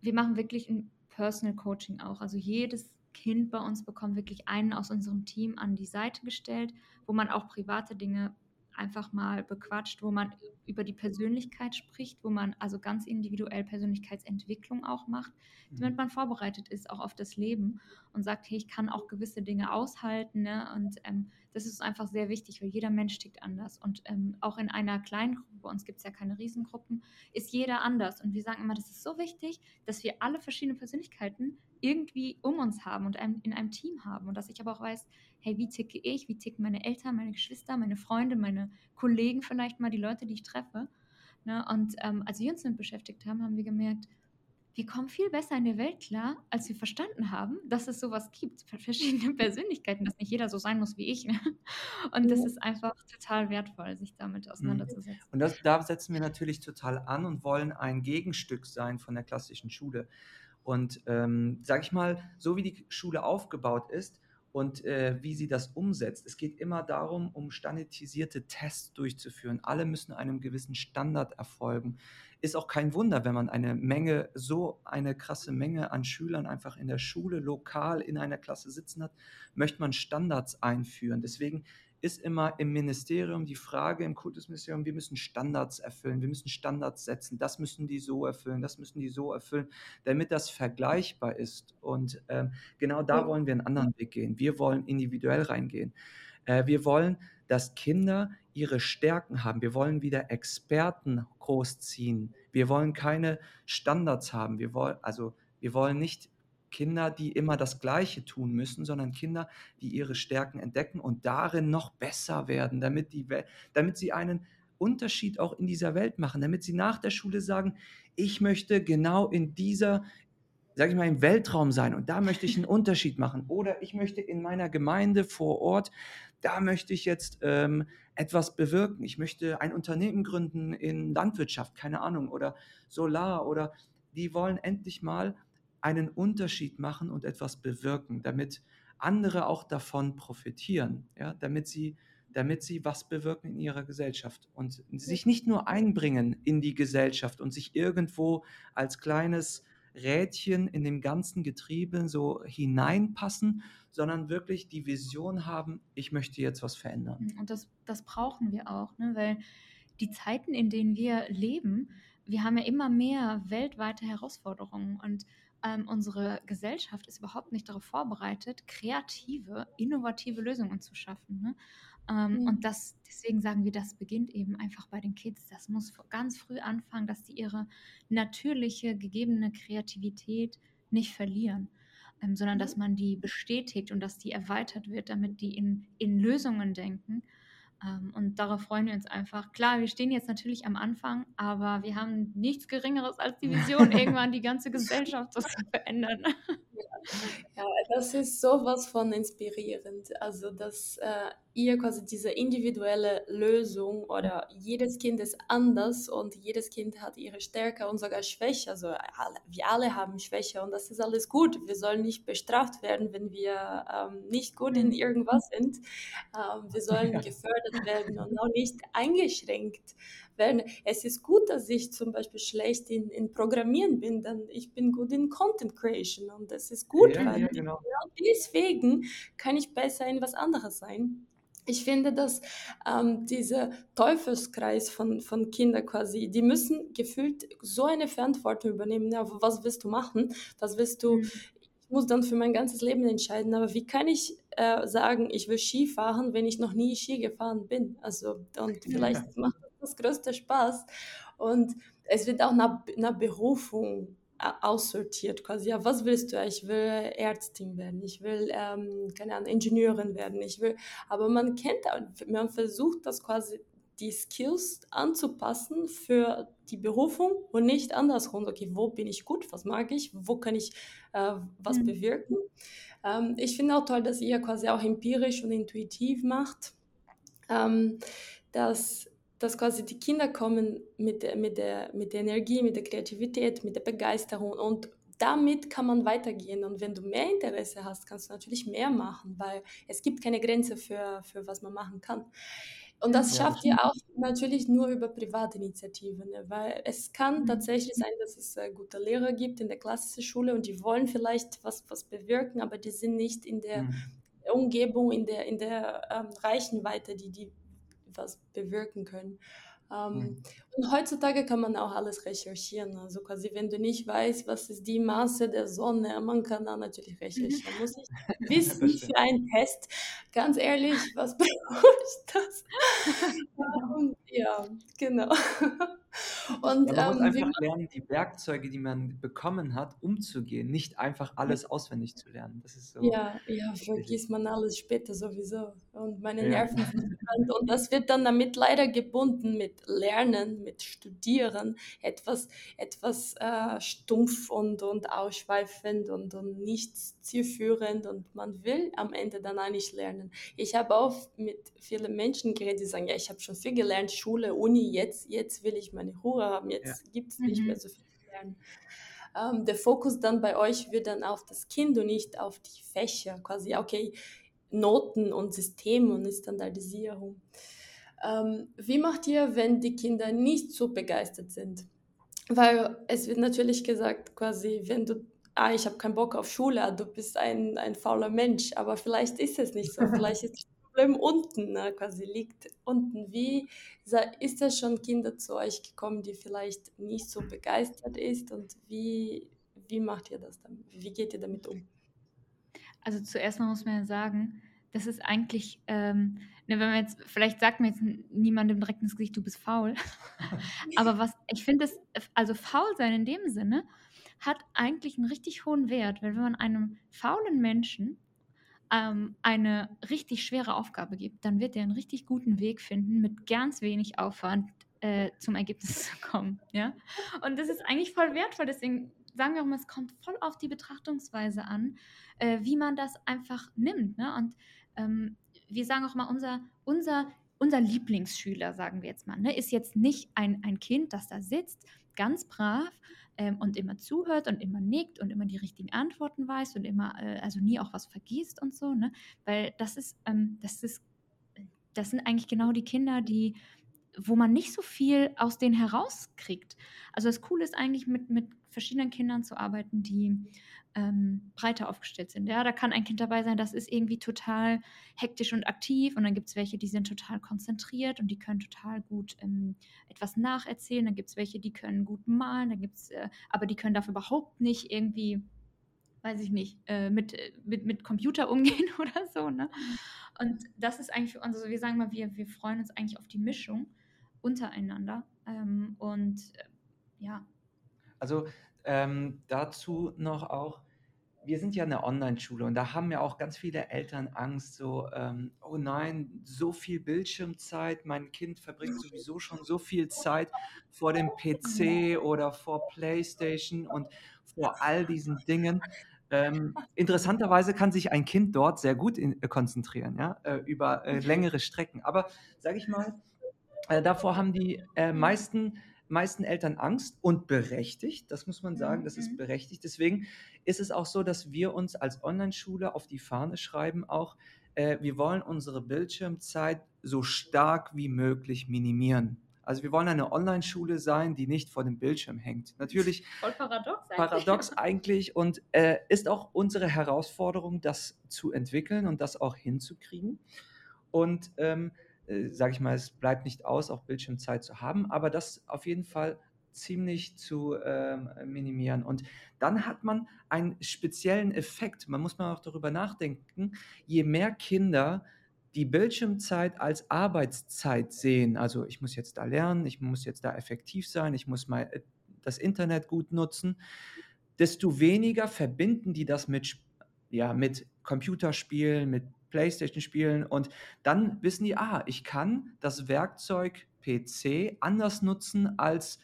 wir machen wirklich ein Personal Coaching auch. Also jedes Kind bei uns bekommt wirklich einen aus unserem Team an die Seite gestellt, wo man auch private Dinge einfach mal bequatscht, wo man über die Persönlichkeit spricht, wo man also ganz individuell Persönlichkeitsentwicklung auch macht, damit mhm. man vorbereitet ist auch auf das Leben und sagt, hey, ich kann auch gewisse Dinge aushalten. Ne? Und ähm, das ist einfach sehr wichtig, weil jeder Mensch tickt anders. Und ähm, auch in einer kleinen Gruppe, bei uns gibt es ja keine Riesengruppen, ist jeder anders. Und wir sagen immer, das ist so wichtig, dass wir alle verschiedenen Persönlichkeiten irgendwie um uns haben und in einem Team haben. Und dass ich aber auch weiß, hey, wie ticke ich, wie ticken meine Eltern, meine Geschwister, meine Freunde, meine Kollegen vielleicht mal, die Leute, die ich treffe. Ne? Und ähm, als wir uns damit beschäftigt haben, haben wir gemerkt, wir kommen viel besser in der Welt klar, als wir verstanden haben, dass es sowas gibt, verschiedene Persönlichkeiten, dass nicht jeder so sein muss wie ich. Ne? Und das ist einfach total wertvoll, sich damit mhm. auseinanderzusetzen. Und das, da setzen wir natürlich total an und wollen ein Gegenstück sein von der klassischen Schule. Und ähm, sage ich mal, so wie die Schule aufgebaut ist und äh, wie sie das umsetzt. Es geht immer darum, um standardisierte Tests durchzuführen. Alle müssen einem gewissen Standard erfolgen. Ist auch kein Wunder, wenn man eine Menge, so eine krasse Menge an Schülern einfach in der Schule lokal in einer Klasse sitzen hat, möchte man Standards einführen. Deswegen ist immer im Ministerium die Frage, im Kultusministerium, wir müssen Standards erfüllen, wir müssen Standards setzen, das müssen die so erfüllen, das müssen die so erfüllen, damit das vergleichbar ist. Und ähm, genau da wollen wir einen anderen Weg gehen. Wir wollen individuell reingehen. Äh, wir wollen, dass Kinder ihre Stärken haben. Wir wollen wieder Experten großziehen. Wir wollen keine Standards haben. Wir wollen, also wir wollen nicht Kinder, die immer das Gleiche tun müssen, sondern Kinder, die ihre Stärken entdecken und darin noch besser werden, damit, die, damit sie einen Unterschied auch in dieser Welt machen, damit sie nach der Schule sagen, ich möchte genau in dieser, sage ich mal, im Weltraum sein und da möchte ich einen Unterschied machen. Oder ich möchte in meiner Gemeinde vor Ort, da möchte ich jetzt ähm, etwas bewirken. Ich möchte ein Unternehmen gründen in Landwirtschaft, keine Ahnung, oder Solar oder die wollen endlich mal einen Unterschied machen und etwas bewirken, damit andere auch davon profitieren, ja, damit sie, damit sie was bewirken in ihrer Gesellschaft und sich nicht nur einbringen in die Gesellschaft und sich irgendwo als kleines Rädchen in dem ganzen Getriebe so hineinpassen, sondern wirklich die Vision haben, ich möchte jetzt was verändern. Und das, das brauchen wir auch, ne? weil die Zeiten, in denen wir leben, wir haben ja immer mehr weltweite Herausforderungen und ähm, unsere Gesellschaft ist überhaupt nicht darauf vorbereitet, kreative, innovative Lösungen zu schaffen. Ne? Ähm, mhm. Und das, deswegen sagen wir, das beginnt eben einfach bei den Kids. Das muss ganz früh anfangen, dass sie ihre natürliche, gegebene Kreativität nicht verlieren. Ähm, sondern dass mhm. man die bestätigt und dass die erweitert wird, damit die in, in Lösungen denken und darauf freuen wir uns einfach. Klar, wir stehen jetzt natürlich am Anfang, aber wir haben nichts Geringeres als die Vision, irgendwann die ganze Gesellschaft zu verändern. Ja, das ist sowas von inspirierend. Also, dass äh, ihr quasi diese individuelle Lösung oder jedes Kind ist anders und jedes Kind hat ihre Stärke und sogar Schwäche. Also, alle, wir alle haben Schwäche und das ist alles gut. Wir sollen nicht bestraft werden, wenn wir ähm, nicht gut in irgendwas sind. Ähm, wir sollen gefördert werden und auch nicht eingeschränkt werden. Es ist gut, dass ich zum Beispiel schlecht in, in Programmieren bin, denn ich bin gut in Content Creation und das ist gut, ja, weil ja, genau. deswegen kann ich besser in was anderes sein. Ich finde, dass ähm, dieser Teufelskreis von, von Kindern quasi, die müssen gefühlt so eine Verantwortung übernehmen. Ja, was willst du machen? Was willst du? Mhm. Ich muss dann für mein ganzes Leben entscheiden. Aber wie kann ich äh, sagen, ich will Ski fahren, wenn ich noch nie Ski gefahren bin? Also, und vielleicht ja. macht das größte Spaß. Und es wird auch nach, nach Berufung aussortiert quasi. Ja, was willst du? Ich will Ärztin werden, ich will, ähm, keine Ahnung, Ingenieurin werden, ich will, aber man kennt, man versucht das quasi die Skills anzupassen für die Berufung und nicht andersrum. Okay, wo bin ich gut? Was mag ich? Wo kann ich äh, was mhm. bewirken? Ähm, ich finde auch toll, dass ihr quasi auch empirisch und intuitiv macht. Ähm, dass dass quasi die Kinder kommen mit der, mit, der, mit der Energie, mit der Kreativität, mit der Begeisterung und damit kann man weitergehen. Und wenn du mehr Interesse hast, kannst du natürlich mehr machen, weil es gibt keine Grenze für, für was man machen kann. Und das schafft ihr auch natürlich nur über Privatinitiativen, ne? weil es kann mhm. tatsächlich sein, dass es äh, gute Lehrer gibt in der klassischen Schule und die wollen vielleicht was, was bewirken, aber die sind nicht in der mhm. Umgebung, in der, in der ähm, Reichenweite, die die was bewirken können. Ähm, mhm. Und heutzutage kann man auch alles recherchieren. Also quasi, wenn du nicht weißt, was ist die Masse der Sonne, man kann da natürlich recherchieren. Man muss nicht wissen für einen Test. Ganz ehrlich, was bedeutet das? um, ja, genau. Und, ja, man muss ähm, einfach lernen, die Werkzeuge, die man bekommen hat, umzugehen, nicht einfach alles auswendig zu lernen. Das ist so. Ja, ja, vergisst man alles später sowieso. Und meine ja. Nerven sind Und das wird dann damit leider gebunden mit Lernen, mit Studieren, etwas, etwas äh, stumpf und, und ausschweifend und, und nicht zielführend. Und man will am Ende dann eigentlich lernen. Ich habe auch mit vielen Menschen geredet, die sagen, ja, ich habe schon viel gelernt, Schule, Uni, jetzt, jetzt will ich meine Ruhe haben, jetzt ja. gibt es nicht mhm. mehr so viel zu lernen. Ähm, der Fokus dann bei euch wird dann auf das Kind und nicht auf die Fächer. Quasi, okay, Noten und System und Standardisierung. Ähm, wie macht ihr, wenn die Kinder nicht so begeistert sind? Weil es wird natürlich gesagt, quasi, wenn du, ah, ich habe keinen Bock auf Schule, du bist ein, ein fauler Mensch, aber vielleicht ist es nicht so. Vielleicht ist das Problem unten, ne, quasi liegt unten. Wie ist es schon Kinder zu euch gekommen, die vielleicht nicht so begeistert ist und wie, wie macht ihr das dann? Wie geht ihr damit um? Also zuerst mal muss man ja sagen, das ist eigentlich, ähm, ne, wenn man jetzt, vielleicht sagt mir jetzt niemandem direkt ins Gesicht, du bist faul. Aber was, ich finde es, also faul sein in dem Sinne, hat eigentlich einen richtig hohen Wert, weil wenn man einem faulen Menschen ähm, eine richtig schwere Aufgabe gibt, dann wird er einen richtig guten Weg finden, mit ganz wenig Aufwand äh, zum Ergebnis zu kommen. Ja? Und das ist eigentlich voll wertvoll, deswegen sagen wir auch mal, es kommt voll auf die Betrachtungsweise an, äh, wie man das einfach nimmt. Ne? Und ähm, wir sagen auch mal, unser, unser, unser Lieblingsschüler, sagen wir jetzt mal, ne, ist jetzt nicht ein, ein Kind, das da sitzt, ganz brav ähm, und immer zuhört und immer nickt und immer die richtigen Antworten weiß und immer, äh, also nie auch was vergisst und so, ne? Weil das ist, ähm, das ist, das sind eigentlich genau die Kinder, die wo man nicht so viel aus denen herauskriegt. Also das Coole ist eigentlich, mit, mit verschiedenen Kindern zu arbeiten, die ähm, breiter aufgestellt sind. Ja, da kann ein Kind dabei sein, das ist irgendwie total hektisch und aktiv und dann gibt es welche, die sind total konzentriert und die können total gut ähm, etwas nacherzählen. Dann gibt es welche, die können gut malen, dann gibt's, äh, aber die können dafür überhaupt nicht irgendwie, weiß ich nicht, äh, mit, äh, mit, mit Computer umgehen oder so. Ne? Und das ist eigentlich für uns, also wir sagen mal, wir, wir freuen uns eigentlich auf die Mischung untereinander. Ähm, und äh, ja. Also ähm, dazu noch auch, wir sind ja eine Online-Schule und da haben ja auch ganz viele Eltern Angst, so, ähm, oh nein, so viel Bildschirmzeit, mein Kind verbringt sowieso schon so viel Zeit vor dem PC oder vor PlayStation und vor all diesen Dingen. Ähm, interessanterweise kann sich ein Kind dort sehr gut in, äh, konzentrieren, ja, äh, über äh, längere Strecken. Aber sage ich mal, äh, davor haben die äh, meisten meisten Eltern Angst und berechtigt, das muss man sagen, das ist mhm. berechtigt. Deswegen ist es auch so, dass wir uns als Online-Schule auf die Fahne schreiben, auch äh, wir wollen unsere Bildschirmzeit so stark wie möglich minimieren. Also wir wollen eine Online-Schule sein, die nicht vor dem Bildschirm hängt. Natürlich Voll paradox eigentlich. Paradox eigentlich und äh, ist auch unsere Herausforderung, das zu entwickeln und das auch hinzukriegen. Und ähm, äh, sage ich mal, es bleibt nicht aus, auch Bildschirmzeit zu haben, aber das auf jeden Fall ziemlich zu ähm, minimieren. Und dann hat man einen speziellen Effekt. Man muss mal auch darüber nachdenken, je mehr Kinder die Bildschirmzeit als Arbeitszeit sehen, also ich muss jetzt da lernen, ich muss jetzt da effektiv sein, ich muss mal äh, das Internet gut nutzen, desto weniger verbinden die das mit, ja, mit Computerspielen, mit Playstation spielen und dann wissen die, ah, ich kann das Werkzeug PC anders nutzen als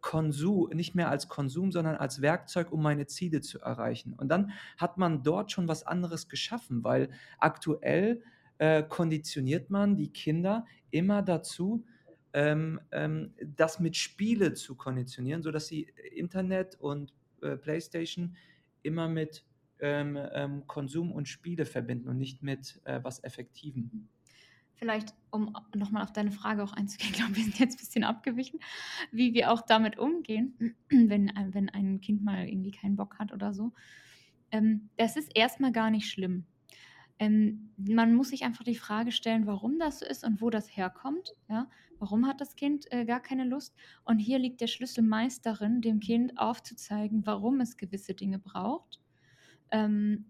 Konsum, nicht mehr als Konsum, sondern als Werkzeug, um meine Ziele zu erreichen. Und dann hat man dort schon was anderes geschaffen, weil aktuell äh, konditioniert man die Kinder immer dazu, ähm, ähm, das mit Spiele zu konditionieren, sodass sie Internet und äh, PlayStation immer mit ähm, ähm, Konsum und Spiele verbinden und nicht mit äh, was Effektivem. Vielleicht, um nochmal auf deine Frage auch einzugehen, ich glaube, wir sind jetzt ein bisschen abgewichen, wie wir auch damit umgehen, wenn, äh, wenn ein Kind mal irgendwie keinen Bock hat oder so. Ähm, das ist erstmal gar nicht schlimm. Ähm, man muss sich einfach die Frage stellen, warum das so ist und wo das herkommt. Ja? Warum hat das Kind äh, gar keine Lust? Und hier liegt der Schlüssel meist darin, dem Kind aufzuzeigen, warum es gewisse Dinge braucht ähm,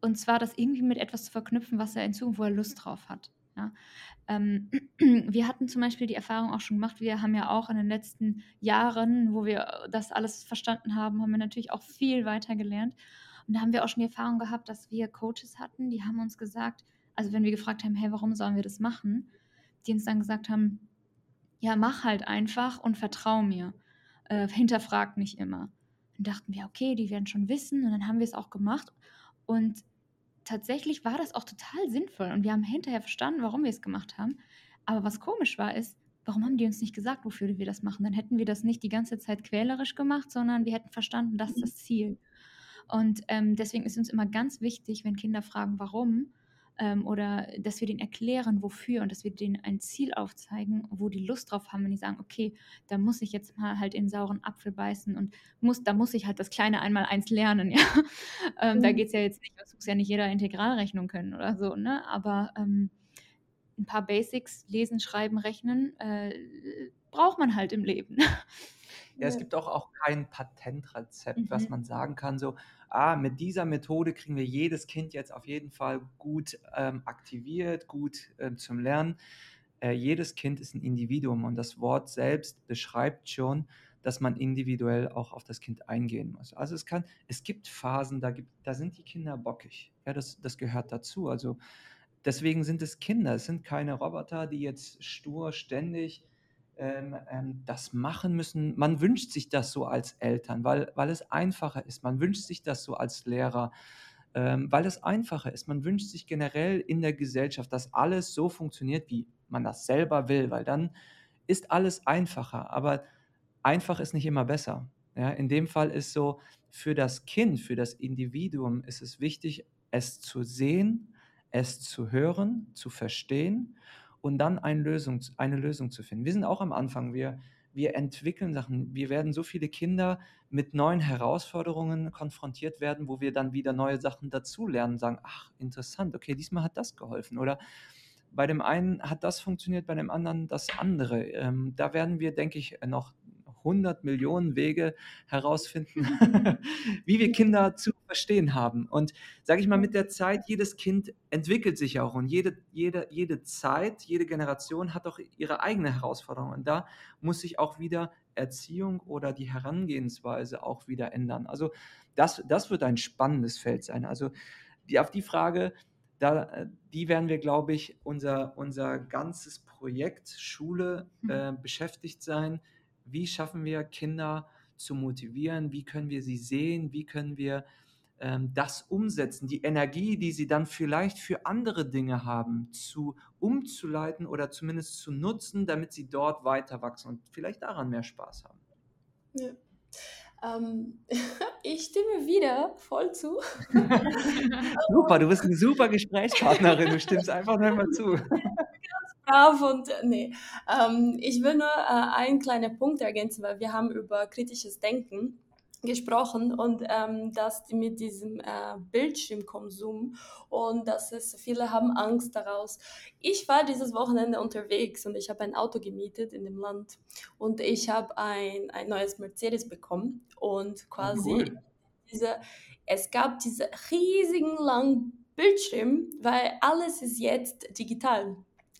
und zwar das irgendwie mit etwas zu verknüpfen, was er in Zukunft, wo er Lust drauf hat. Ja? Ähm, wir hatten zum Beispiel die Erfahrung auch schon gemacht, wir haben ja auch in den letzten Jahren, wo wir das alles verstanden haben, haben wir natürlich auch viel weiter gelernt. Und da haben wir auch schon die Erfahrung gehabt, dass wir Coaches hatten, die haben uns gesagt, also wenn wir gefragt haben, hey, warum sollen wir das machen, die uns dann gesagt haben, ja, mach halt einfach und vertrau mir. Äh, hinterfrag nicht immer. Dann dachten wir, okay, die werden schon wissen und dann haben wir es auch gemacht. Und tatsächlich war das auch total sinnvoll und wir haben hinterher verstanden, warum wir es gemacht haben. Aber was komisch war, ist, warum haben die uns nicht gesagt, wofür wir das machen? Dann hätten wir das nicht die ganze Zeit quälerisch gemacht, sondern wir hätten verstanden, das ist das Ziel. Und ähm, deswegen ist uns immer ganz wichtig, wenn Kinder fragen, warum, ähm, oder dass wir denen erklären, wofür und dass wir denen ein Ziel aufzeigen, wo die Lust drauf haben, wenn die sagen, okay, da muss ich jetzt mal halt in sauren Apfel beißen und muss, da muss ich halt das kleine einmal eins lernen, ja. ähm, mhm. Da geht es ja jetzt nicht, das muss ja nicht jeder Integralrechnung können oder so, ne? Aber ähm, ein paar Basics, lesen, schreiben, rechnen, äh, braucht man halt im Leben. Ja, es gibt auch, auch kein Patentrezept, mhm. was man sagen kann, so, ah, mit dieser Methode kriegen wir jedes Kind jetzt auf jeden Fall gut ähm, aktiviert, gut ähm, zum Lernen. Äh, jedes Kind ist ein Individuum und das Wort selbst beschreibt schon, dass man individuell auch auf das Kind eingehen muss. Also es kann, es gibt Phasen, da, gibt, da sind die Kinder bockig. Ja, das, das gehört dazu. Also deswegen sind es Kinder, es sind keine Roboter, die jetzt stur ständig das machen müssen. Man wünscht sich das so als Eltern, weil, weil es einfacher ist. Man wünscht sich das so als Lehrer, ähm, weil es einfacher ist. Man wünscht sich generell in der Gesellschaft, dass alles so funktioniert, wie man das selber will, weil dann ist alles einfacher. Aber einfach ist nicht immer besser. Ja, in dem Fall ist so, für das Kind, für das Individuum ist es wichtig, es zu sehen, es zu hören, zu verstehen und dann eine Lösung, eine Lösung zu finden. Wir sind auch am Anfang, wir, wir entwickeln Sachen, wir werden so viele Kinder mit neuen Herausforderungen konfrontiert werden, wo wir dann wieder neue Sachen dazulernen, sagen, ach, interessant, okay, diesmal hat das geholfen oder bei dem einen hat das funktioniert, bei dem anderen das andere. Ähm, da werden wir, denke ich, noch 100 Millionen Wege herausfinden, wie wir Kinder zu verstehen haben. Und sage ich mal, mit der Zeit, jedes Kind entwickelt sich auch und jede, jede, jede Zeit, jede Generation hat auch ihre eigene Herausforderung. Und da muss sich auch wieder Erziehung oder die Herangehensweise auch wieder ändern. Also das, das wird ein spannendes Feld sein. Also die, auf die Frage, da, die werden wir, glaube ich, unser, unser ganzes Projekt Schule mhm. äh, beschäftigt sein wie schaffen wir Kinder zu motivieren, wie können wir sie sehen, wie können wir ähm, das umsetzen, die Energie, die sie dann vielleicht für andere Dinge haben, zu umzuleiten oder zumindest zu nutzen, damit sie dort weiter wachsen und vielleicht daran mehr Spaß haben. Ja. Ähm, ich stimme wieder voll zu. super, du bist eine super Gesprächspartnerin, du stimmst einfach nur immer zu brav und äh, nee. Ähm, ich will nur äh, einen kleinen Punkt ergänzen, weil wir haben über kritisches Denken gesprochen und ähm, das mit diesem äh, Bildschirmkonsum und dass es viele haben Angst daraus. Ich war dieses Wochenende unterwegs und ich habe ein Auto gemietet in dem Land und ich habe ein, ein neues Mercedes bekommen und quasi cool. diese, es gab diese riesigen langen Bildschirm, weil alles ist jetzt digital.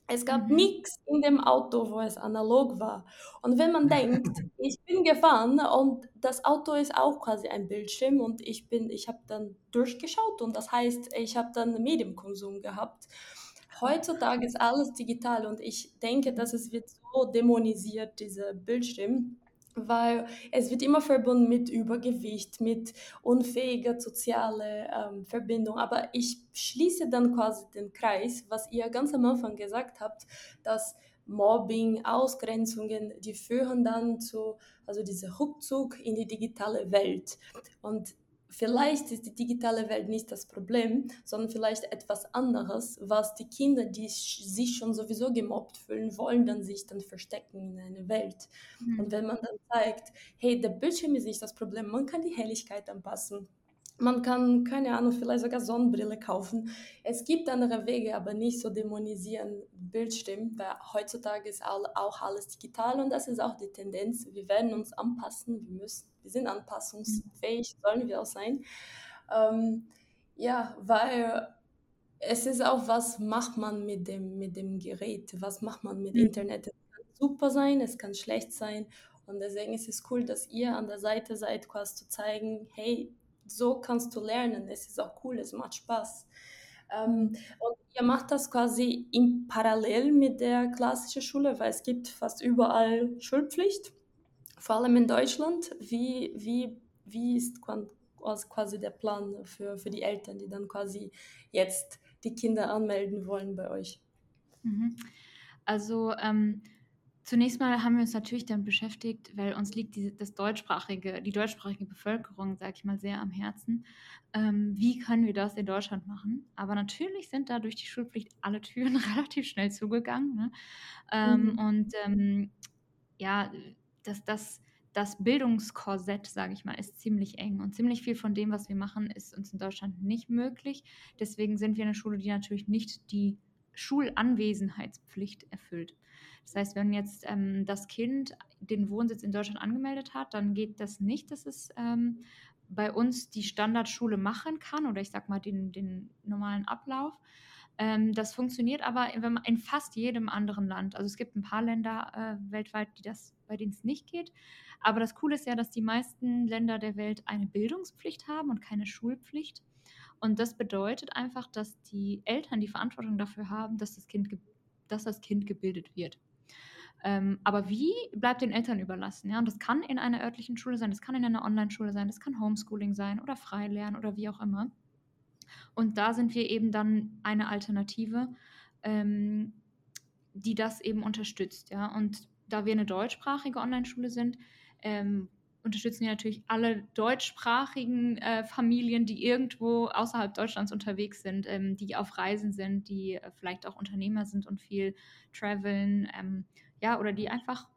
Es gab mhm. nichts in dem Auto, wo es analog war. Und wenn man denkt, ich bin gefahren und das Auto ist auch quasi ein Bildschirm und ich bin, ich habe dann durchgeschaut und das heißt, ich habe dann Medienkonsum gehabt. Heutzutage ist alles digital und ich denke, dass es wird so dämonisiert, dieser Bildschirm weil es wird immer verbunden mit Übergewicht, mit unfähiger soziale ähm, Verbindung. Aber ich schließe dann quasi den Kreis, was ihr ganz am Anfang gesagt habt, dass Mobbing, Ausgrenzungen, die führen dann zu, also dieser Rückzug in die digitale Welt. Und vielleicht ist die digitale Welt nicht das Problem, sondern vielleicht etwas anderes, was die Kinder, die sich schon sowieso gemobbt fühlen, wollen dann sich dann verstecken in eine Welt. Mhm. Und wenn man dann zeigt, hey, der Bildschirm ist nicht das Problem, man kann die Helligkeit anpassen. Man kann, keine Ahnung, vielleicht sogar Sonnenbrille kaufen. Es gibt andere Wege, aber nicht so dämonisieren Bildschirm, weil heutzutage ist auch alles digital und das ist auch die Tendenz. Wir werden uns anpassen, wir müssen, wir sind anpassungsfähig, sollen wir auch sein. Ähm, ja, weil es ist auch, was macht man mit dem, mit dem Gerät, was macht man mit mhm. Internet. Es kann super sein, es kann schlecht sein und deswegen ist es cool, dass ihr an der Seite seid, quasi zu zeigen, hey, so kannst du lernen. Es ist auch cool, es macht Spaß. Ähm, und ihr macht das quasi im Parallel mit der klassischen Schule, weil es gibt fast überall Schulpflicht, vor allem in Deutschland. Wie, wie, wie ist quasi der Plan für, für die Eltern, die dann quasi jetzt die Kinder anmelden wollen bei euch? Mhm. Also ähm, Zunächst mal haben wir uns natürlich damit beschäftigt, weil uns liegt diese, das deutschsprachige, die deutschsprachige Bevölkerung, sage ich mal, sehr am Herzen. Ähm, wie können wir das in Deutschland machen? Aber natürlich sind da durch die Schulpflicht alle Türen relativ schnell zugegangen. Ne? Ähm, mhm. Und ähm, ja, das, das, das Bildungskorsett, sage ich mal, ist ziemlich eng und ziemlich viel von dem, was wir machen, ist uns in Deutschland nicht möglich. Deswegen sind wir eine Schule, die natürlich nicht die Schulanwesenheitspflicht erfüllt. Das heißt, wenn jetzt ähm, das Kind den Wohnsitz in Deutschland angemeldet hat, dann geht das nicht, dass es ähm, bei uns die Standardschule machen kann oder ich sag mal den, den normalen Ablauf. Ähm, das funktioniert aber in, in, fast jedem anderen Land. Also es gibt ein paar Länder äh, weltweit, die das, bei denen es nicht geht. Aber das Coole ist ja, dass die meisten Länder der Welt eine Bildungspflicht haben und keine Schulpflicht. Und das bedeutet einfach, dass die Eltern die Verantwortung dafür haben, dass das Kind, dass das kind gebildet wird. Ähm, aber wie bleibt den Eltern überlassen? Ja? Und das kann in einer örtlichen Schule sein, das kann in einer Online-Schule sein, das kann Homeschooling sein oder Freilernen oder wie auch immer. Und da sind wir eben dann eine Alternative, ähm, die das eben unterstützt. Ja? Und da wir eine deutschsprachige Online-Schule sind, ähm, unterstützen wir natürlich alle deutschsprachigen äh, Familien, die irgendwo außerhalb Deutschlands unterwegs sind, ähm, die auf Reisen sind, die äh, vielleicht auch Unternehmer sind und viel traveln. Ähm, ja, oder die einfach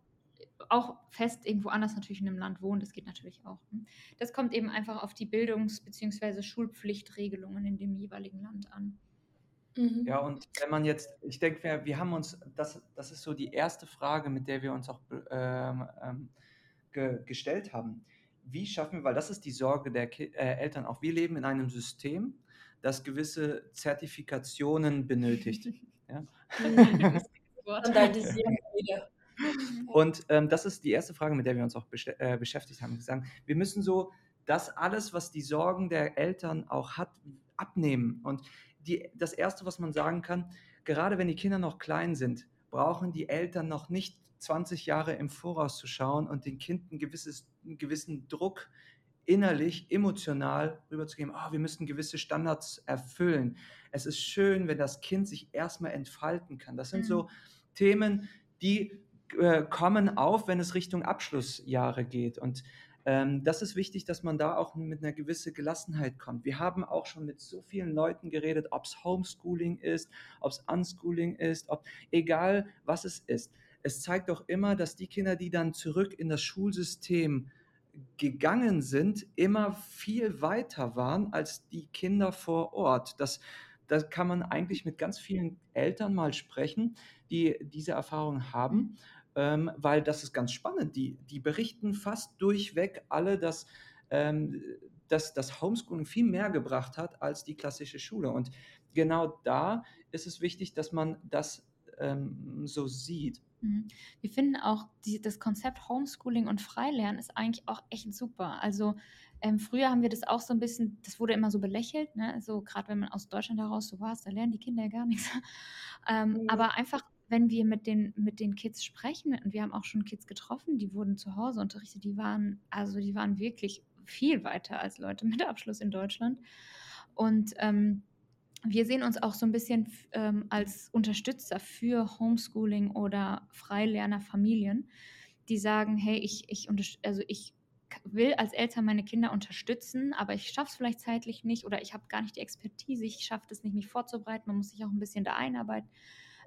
auch fest irgendwo anders natürlich in einem Land wohnen, das geht natürlich auch. Ne? Das kommt eben einfach auf die Bildungs- bzw. Schulpflichtregelungen in dem jeweiligen Land an. Mhm. Ja, und wenn man jetzt, ich denke, wir, wir haben uns, das, das ist so die erste Frage, mit der wir uns auch ähm, ähm, ge, gestellt haben. Wie schaffen wir, weil das ist die Sorge der Ki äh, Eltern auch, wir leben in einem System, das gewisse Zertifikationen benötigt. ja? Wieder. Und ähm, das ist die erste Frage, mit der wir uns auch äh, beschäftigt haben. Wir sagen, wir müssen so das alles, was die Sorgen der Eltern auch hat, abnehmen. Und die, das Erste, was man sagen kann, gerade wenn die Kinder noch klein sind, brauchen die Eltern noch nicht 20 Jahre im Voraus zu schauen und dem Kind ein gewisses, einen gewissen Druck innerlich, emotional rüberzugeben, oh, wir müssen gewisse Standards erfüllen. Es ist schön, wenn das Kind sich erstmal entfalten kann. Das sind mhm. so Themen, die äh, kommen auf, wenn es Richtung Abschlussjahre geht. Und ähm, das ist wichtig, dass man da auch mit einer gewissen Gelassenheit kommt. Wir haben auch schon mit so vielen Leuten geredet, ob es Homeschooling ist, ob es Unschooling ist, ob egal was es ist. Es zeigt doch immer, dass die Kinder, die dann zurück in das Schulsystem gegangen sind, immer viel weiter waren als die Kinder vor Ort. Das, da kann man eigentlich mit ganz vielen Eltern mal sprechen, die diese Erfahrung haben, ähm, weil das ist ganz spannend. Die, die berichten fast durchweg alle, dass, ähm, dass das Homeschooling viel mehr gebracht hat als die klassische Schule. Und genau da ist es wichtig, dass man das ähm, so sieht. Mhm. Wir finden auch, die, das Konzept Homeschooling und Freilernen ist eigentlich auch echt super. Also ähm, früher haben wir das auch so ein bisschen, das wurde immer so belächelt, ne? so gerade wenn man aus Deutschland heraus so war, da lernen die Kinder ja gar nichts. ähm, mhm. Aber einfach, wenn wir mit den, mit den Kids sprechen, und wir haben auch schon Kids getroffen, die wurden zu Hause unterrichtet, die waren, also die waren wirklich viel weiter als Leute mit Abschluss in Deutschland. Und ähm, wir sehen uns auch so ein bisschen ähm, als Unterstützer für Homeschooling oder Freilernerfamilien, die sagen, hey, ich, ich, also ich will als Eltern meine Kinder unterstützen, aber ich schaffe es vielleicht zeitlich nicht oder ich habe gar nicht die Expertise, ich schaffe es nicht, mich vorzubereiten, man muss sich auch ein bisschen da einarbeiten.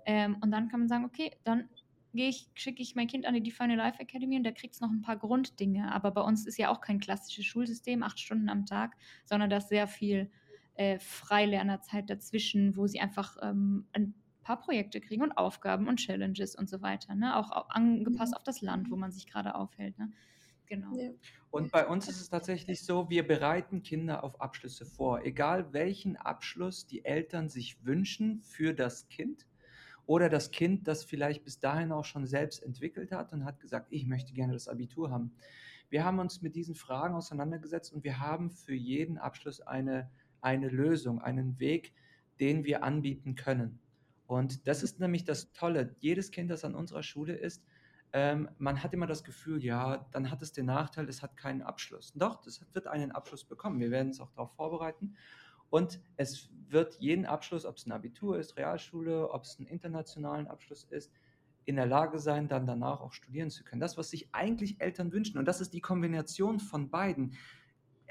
Ähm, und dann kann man sagen, okay, dann ich, schicke ich mein Kind an die Define Life Academy und da kriegt es noch ein paar Grunddinge. Aber bei uns ist ja auch kein klassisches Schulsystem, acht Stunden am Tag, sondern da ist sehr viel äh, Freilernerzeit dazwischen, wo sie einfach ähm, ein paar Projekte kriegen und Aufgaben und Challenges und so weiter. Ne? Auch, auch angepasst mhm. auf das Land, wo man sich gerade aufhält. Ne? Genau. Ja. Und bei uns ist es tatsächlich so, wir bereiten Kinder auf Abschlüsse vor. Egal welchen Abschluss die Eltern sich wünschen für das Kind oder das Kind, das vielleicht bis dahin auch schon selbst entwickelt hat und hat gesagt, ich möchte gerne das Abitur haben. Wir haben uns mit diesen Fragen auseinandergesetzt und wir haben für jeden Abschluss eine eine Lösung, einen Weg, den wir anbieten können. Und das ist nämlich das Tolle. Jedes Kind, das an unserer Schule ist, ähm, man hat immer das Gefühl, ja, dann hat es den Nachteil, es hat keinen Abschluss. Doch, es wird einen Abschluss bekommen. Wir werden es auch darauf vorbereiten. Und es wird jeden Abschluss, ob es ein Abitur ist, Realschule, ob es einen internationalen Abschluss ist, in der Lage sein, dann danach auch studieren zu können. Das, was sich eigentlich Eltern wünschen. Und das ist die Kombination von beiden.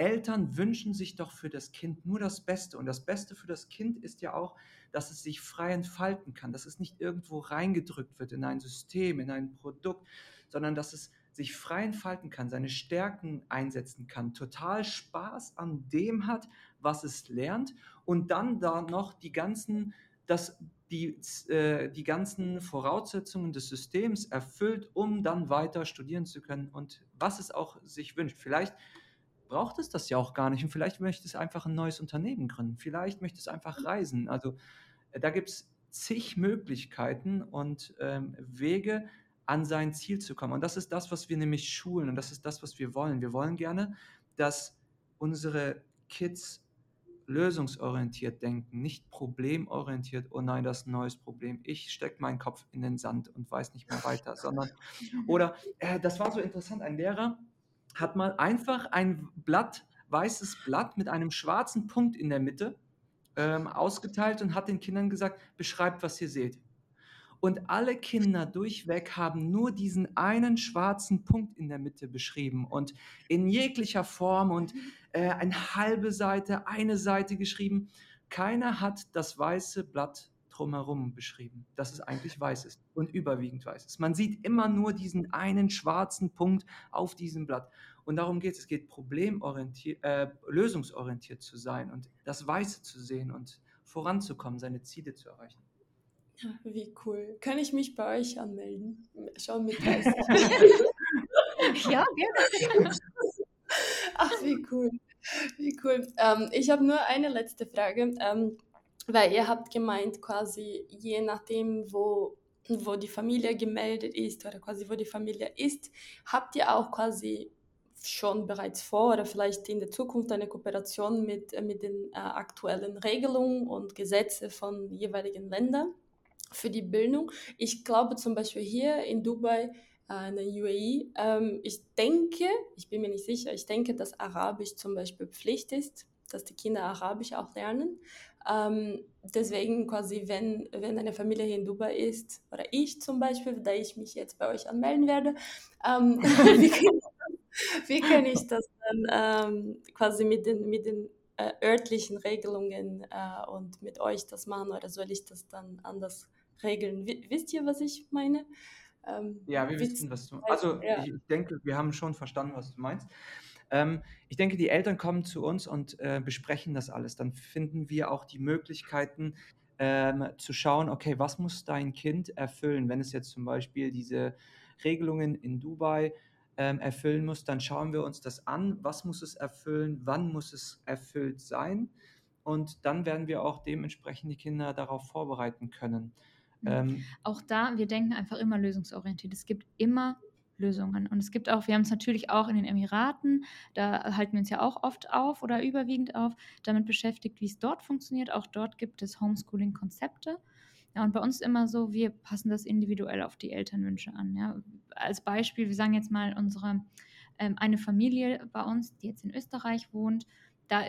Eltern wünschen sich doch für das Kind nur das Beste. Und das Beste für das Kind ist ja auch, dass es sich frei entfalten kann, dass es nicht irgendwo reingedrückt wird in ein System, in ein Produkt, sondern dass es sich frei entfalten kann, seine Stärken einsetzen kann, total Spaß an dem hat, was es lernt und dann da noch die ganzen, das, die, äh, die ganzen Voraussetzungen des Systems erfüllt, um dann weiter studieren zu können und was es auch sich wünscht. Vielleicht braucht es das ja auch gar nicht und vielleicht möchte es einfach ein neues Unternehmen gründen, vielleicht möchte es einfach reisen. Also äh, da gibt es zig Möglichkeiten und ähm, Wege, an sein Ziel zu kommen. Und das ist das, was wir nämlich schulen und das ist das, was wir wollen. Wir wollen gerne, dass unsere Kids lösungsorientiert denken, nicht problemorientiert, oh nein, das ist ein neues Problem, ich stecke meinen Kopf in den Sand und weiß nicht mehr weiter, sondern, oder, äh, das war so interessant, ein Lehrer hat mal einfach ein Blatt, weißes Blatt mit einem schwarzen Punkt in der Mitte ähm, ausgeteilt und hat den Kindern gesagt, beschreibt, was ihr seht. Und alle Kinder durchweg haben nur diesen einen schwarzen Punkt in der Mitte beschrieben und in jeglicher Form und äh, eine halbe Seite, eine Seite geschrieben. Keiner hat das weiße Blatt drumherum beschrieben, dass es eigentlich weiß ist und überwiegend weiß ist. Man sieht immer nur diesen einen schwarzen Punkt auf diesem Blatt. Und darum geht es. Es geht problemorientiert, äh, lösungsorientiert zu sein und das Weiße zu sehen und voranzukommen, seine Ziele zu erreichen. Wie cool. Kann ich mich bei euch anmelden? Schon mit 30. ja, gerne. Ach, wie cool. Wie cool. Ähm, ich habe nur eine letzte Frage, ähm, weil ihr habt gemeint, quasi je nachdem, wo, wo die Familie gemeldet ist oder quasi wo die Familie ist, habt ihr auch quasi schon bereits vor oder vielleicht in der Zukunft eine Kooperation mit, mit den äh, aktuellen Regelungen und Gesetzen von jeweiligen Ländern? für die Bildung. Ich glaube zum Beispiel hier in Dubai, äh, in der UAE, ähm, ich denke, ich bin mir nicht sicher, ich denke, dass Arabisch zum Beispiel Pflicht ist, dass die Kinder Arabisch auch lernen. Ähm, deswegen quasi, wenn, wenn eine Familie hier in Dubai ist, oder ich zum Beispiel, da ich mich jetzt bei euch anmelden werde, ähm, wie, kann ich, wie, kann ich das dann ähm, quasi mit den, mit den äh, örtlichen Regelungen äh, und mit euch das machen oder soll ich das dann anders regeln. Wisst ihr, was ich meine? Ähm, ja, wir wissen, was du meinst. Also ja. ich, denke, wir haben schon verstanden, was du meinst. Ähm, ich denke, die Eltern kommen zu uns und äh, besprechen das alles. Dann finden wir auch die Möglichkeiten ähm, zu schauen, okay, was muss dein Kind erfüllen? Wenn es jetzt zum Beispiel diese Regelungen in Dubai ähm, erfüllen muss, dann schauen wir uns das an. Was muss es erfüllen? Wann muss es erfüllt sein? Und dann werden wir auch dementsprechend die Kinder darauf vorbereiten können. Mhm. Ähm, auch da, wir denken einfach immer lösungsorientiert. Es gibt immer Lösungen. Und es gibt auch, wir haben es natürlich auch in den Emiraten, da halten wir uns ja auch oft auf oder überwiegend auf, damit beschäftigt, wie es dort funktioniert. Auch dort gibt es Homeschooling-Konzepte. Ja, und bei uns immer so, wir passen das individuell auf die Elternwünsche an. Ja. Als Beispiel, wir sagen jetzt mal unsere ähm, eine Familie bei uns, die jetzt in Österreich wohnt, da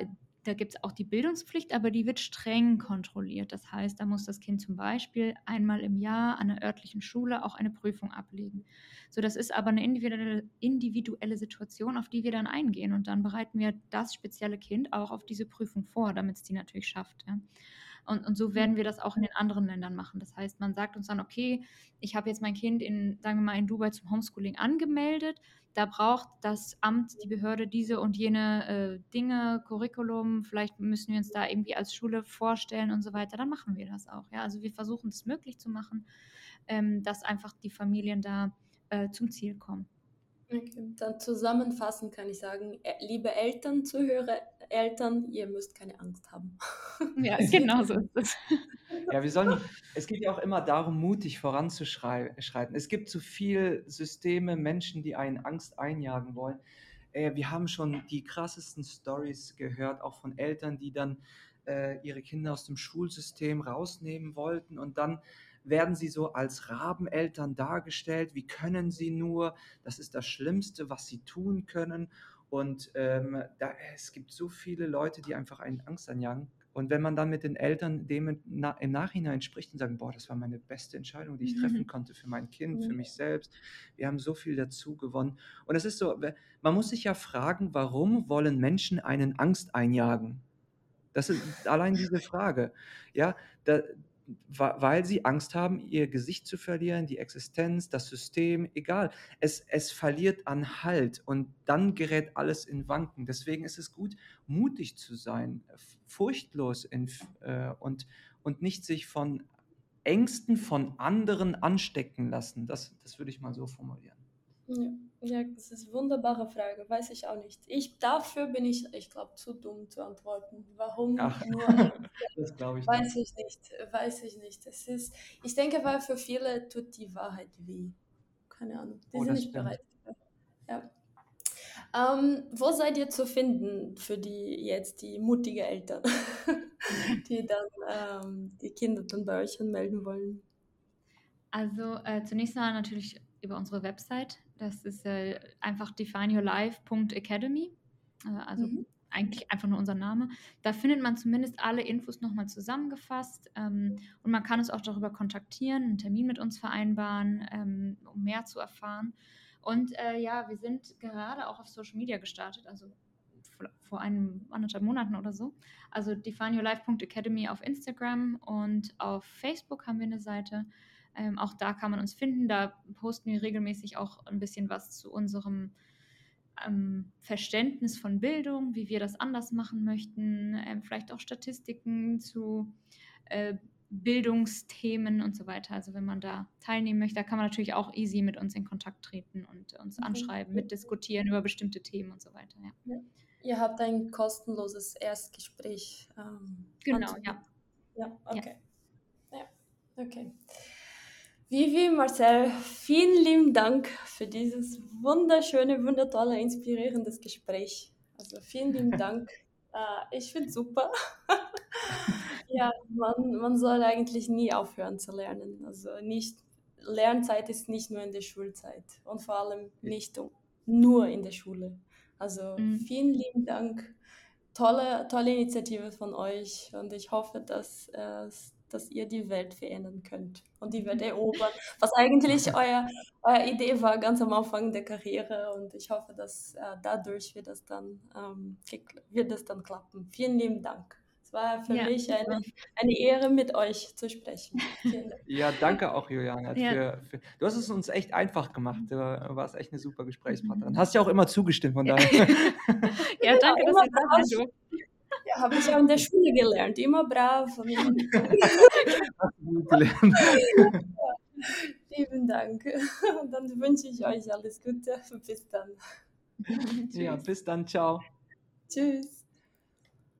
da gibt es auch die Bildungspflicht, aber die wird streng kontrolliert. Das heißt, da muss das Kind zum Beispiel einmal im Jahr an einer örtlichen Schule auch eine Prüfung ablegen. So, das ist aber eine individuelle, individuelle Situation, auf die wir dann eingehen. Und dann bereiten wir das spezielle Kind auch auf diese Prüfung vor, damit es die natürlich schafft. Ja. Und, und so werden wir das auch in den anderen Ländern machen. Das heißt, man sagt uns dann, okay, ich habe jetzt mein Kind in, sagen wir mal, in Dubai zum Homeschooling angemeldet. Da braucht das Amt, die Behörde diese und jene äh, Dinge, Curriculum, vielleicht müssen wir uns da irgendwie als Schule vorstellen und so weiter. Dann machen wir das auch. Ja? Also wir versuchen es möglich zu machen, ähm, dass einfach die Familien da äh, zum Ziel kommen. Okay, dann zusammenfassend kann ich sagen, äh, liebe Eltern, Zuhörer, Eltern, ihr müsst keine Angst haben. Ja, genau so ist es. Ja, wir sollen, es geht ja auch immer darum, mutig voranzuschreiten. Es gibt zu viele Systeme, Menschen, die einen Angst einjagen wollen. Äh, wir haben schon die krassesten Stories gehört, auch von Eltern, die dann äh, ihre Kinder aus dem Schulsystem rausnehmen wollten und dann werden sie so als Rabeneltern dargestellt. Wie können sie nur? Das ist das Schlimmste, was sie tun können. Und ähm, da, es gibt so viele Leute, die einfach einen Angst anjagen, Und wenn man dann mit den Eltern dem im Nachhinein spricht und sagt, boah, das war meine beste Entscheidung, die ich treffen mhm. konnte für mein Kind, für mich selbst. Wir haben so viel dazu gewonnen. Und es ist so, man muss sich ja fragen, warum wollen Menschen einen Angst einjagen? Das ist allein diese Frage. Ja, da, weil sie Angst haben, ihr Gesicht zu verlieren, die Existenz, das System, egal. Es, es verliert an Halt und dann gerät alles in Wanken. Deswegen ist es gut, mutig zu sein, furchtlos in, äh, und, und nicht sich von Ängsten von anderen anstecken lassen. Das, das würde ich mal so formulieren. Ja, ja, das ist eine wunderbare Frage, weiß ich auch nicht. Ich, dafür bin ich, ich glaube, zu dumm zu antworten. Warum Ach, nur? das glaube ich weiß nicht. ich nicht, weiß ich nicht. Es ist, ich denke, weil für viele tut die Wahrheit weh. Keine Ahnung, die oh, sind nicht stimmt. bereit. Ja. Ähm, wo seid ihr zu finden für die jetzt die mutige Eltern, die dann ähm, die Kinder dann bei euch anmelden wollen? Also äh, zunächst mal natürlich über unsere Website. Das ist äh, einfach defineyourlife.academy. Äh, also mhm. eigentlich einfach nur unser Name. Da findet man zumindest alle Infos nochmal zusammengefasst ähm, und man kann uns auch darüber kontaktieren, einen Termin mit uns vereinbaren, ähm, um mehr zu erfahren. Und äh, ja, wir sind gerade auch auf Social Media gestartet, also vor einem anderthalb Monaten oder so. Also defineyourlife.academy auf Instagram und auf Facebook haben wir eine Seite. Ähm, auch da kann man uns finden. Da posten wir regelmäßig auch ein bisschen was zu unserem ähm, Verständnis von Bildung, wie wir das anders machen möchten, ähm, vielleicht auch Statistiken zu äh, Bildungsthemen und so weiter. Also wenn man da teilnehmen möchte, da kann man natürlich auch easy mit uns in Kontakt treten und uns okay. anschreiben, mitdiskutieren über bestimmte Themen und so weiter. Ja. Ihr habt ein kostenloses Erstgespräch. Ähm, genau, ja. Ja, okay. Ja. ja. okay. Vivi, Marcel, vielen lieben Dank für dieses wunderschöne, wundertolle, inspirierendes Gespräch. Also vielen lieben Dank. Äh, ich finde es super. ja, man, man soll eigentlich nie aufhören zu lernen. Also nicht, Lernzeit ist nicht nur in der Schulzeit und vor allem nicht nur in der Schule. Also mhm. vielen lieben Dank. Tolle, tolle Initiative von euch und ich hoffe, dass es dass ihr die Welt verändern könnt und die Welt mhm. erobern, was eigentlich euer, eure Idee war ganz am Anfang der Karriere und ich hoffe, dass äh, dadurch wird das, dann, ähm, wird das dann klappen. Vielen lieben Dank. Es war für ja. mich eine, eine Ehre, mit euch zu sprechen. Ja, danke auch, Juliana. Ja. Für, für, du hast es uns echt einfach gemacht. Du warst echt eine super Gesprächspartnerin. Mhm. Hast ja auch immer zugestimmt, von daher. ja, danke, dass ihr da seid. Ja, habe ich auch in der Schule gelernt. Immer brav. Vielen Dank. Dann wünsche ich euch alles Gute. Bis dann. Ja, bis dann. Ciao. Tschüss.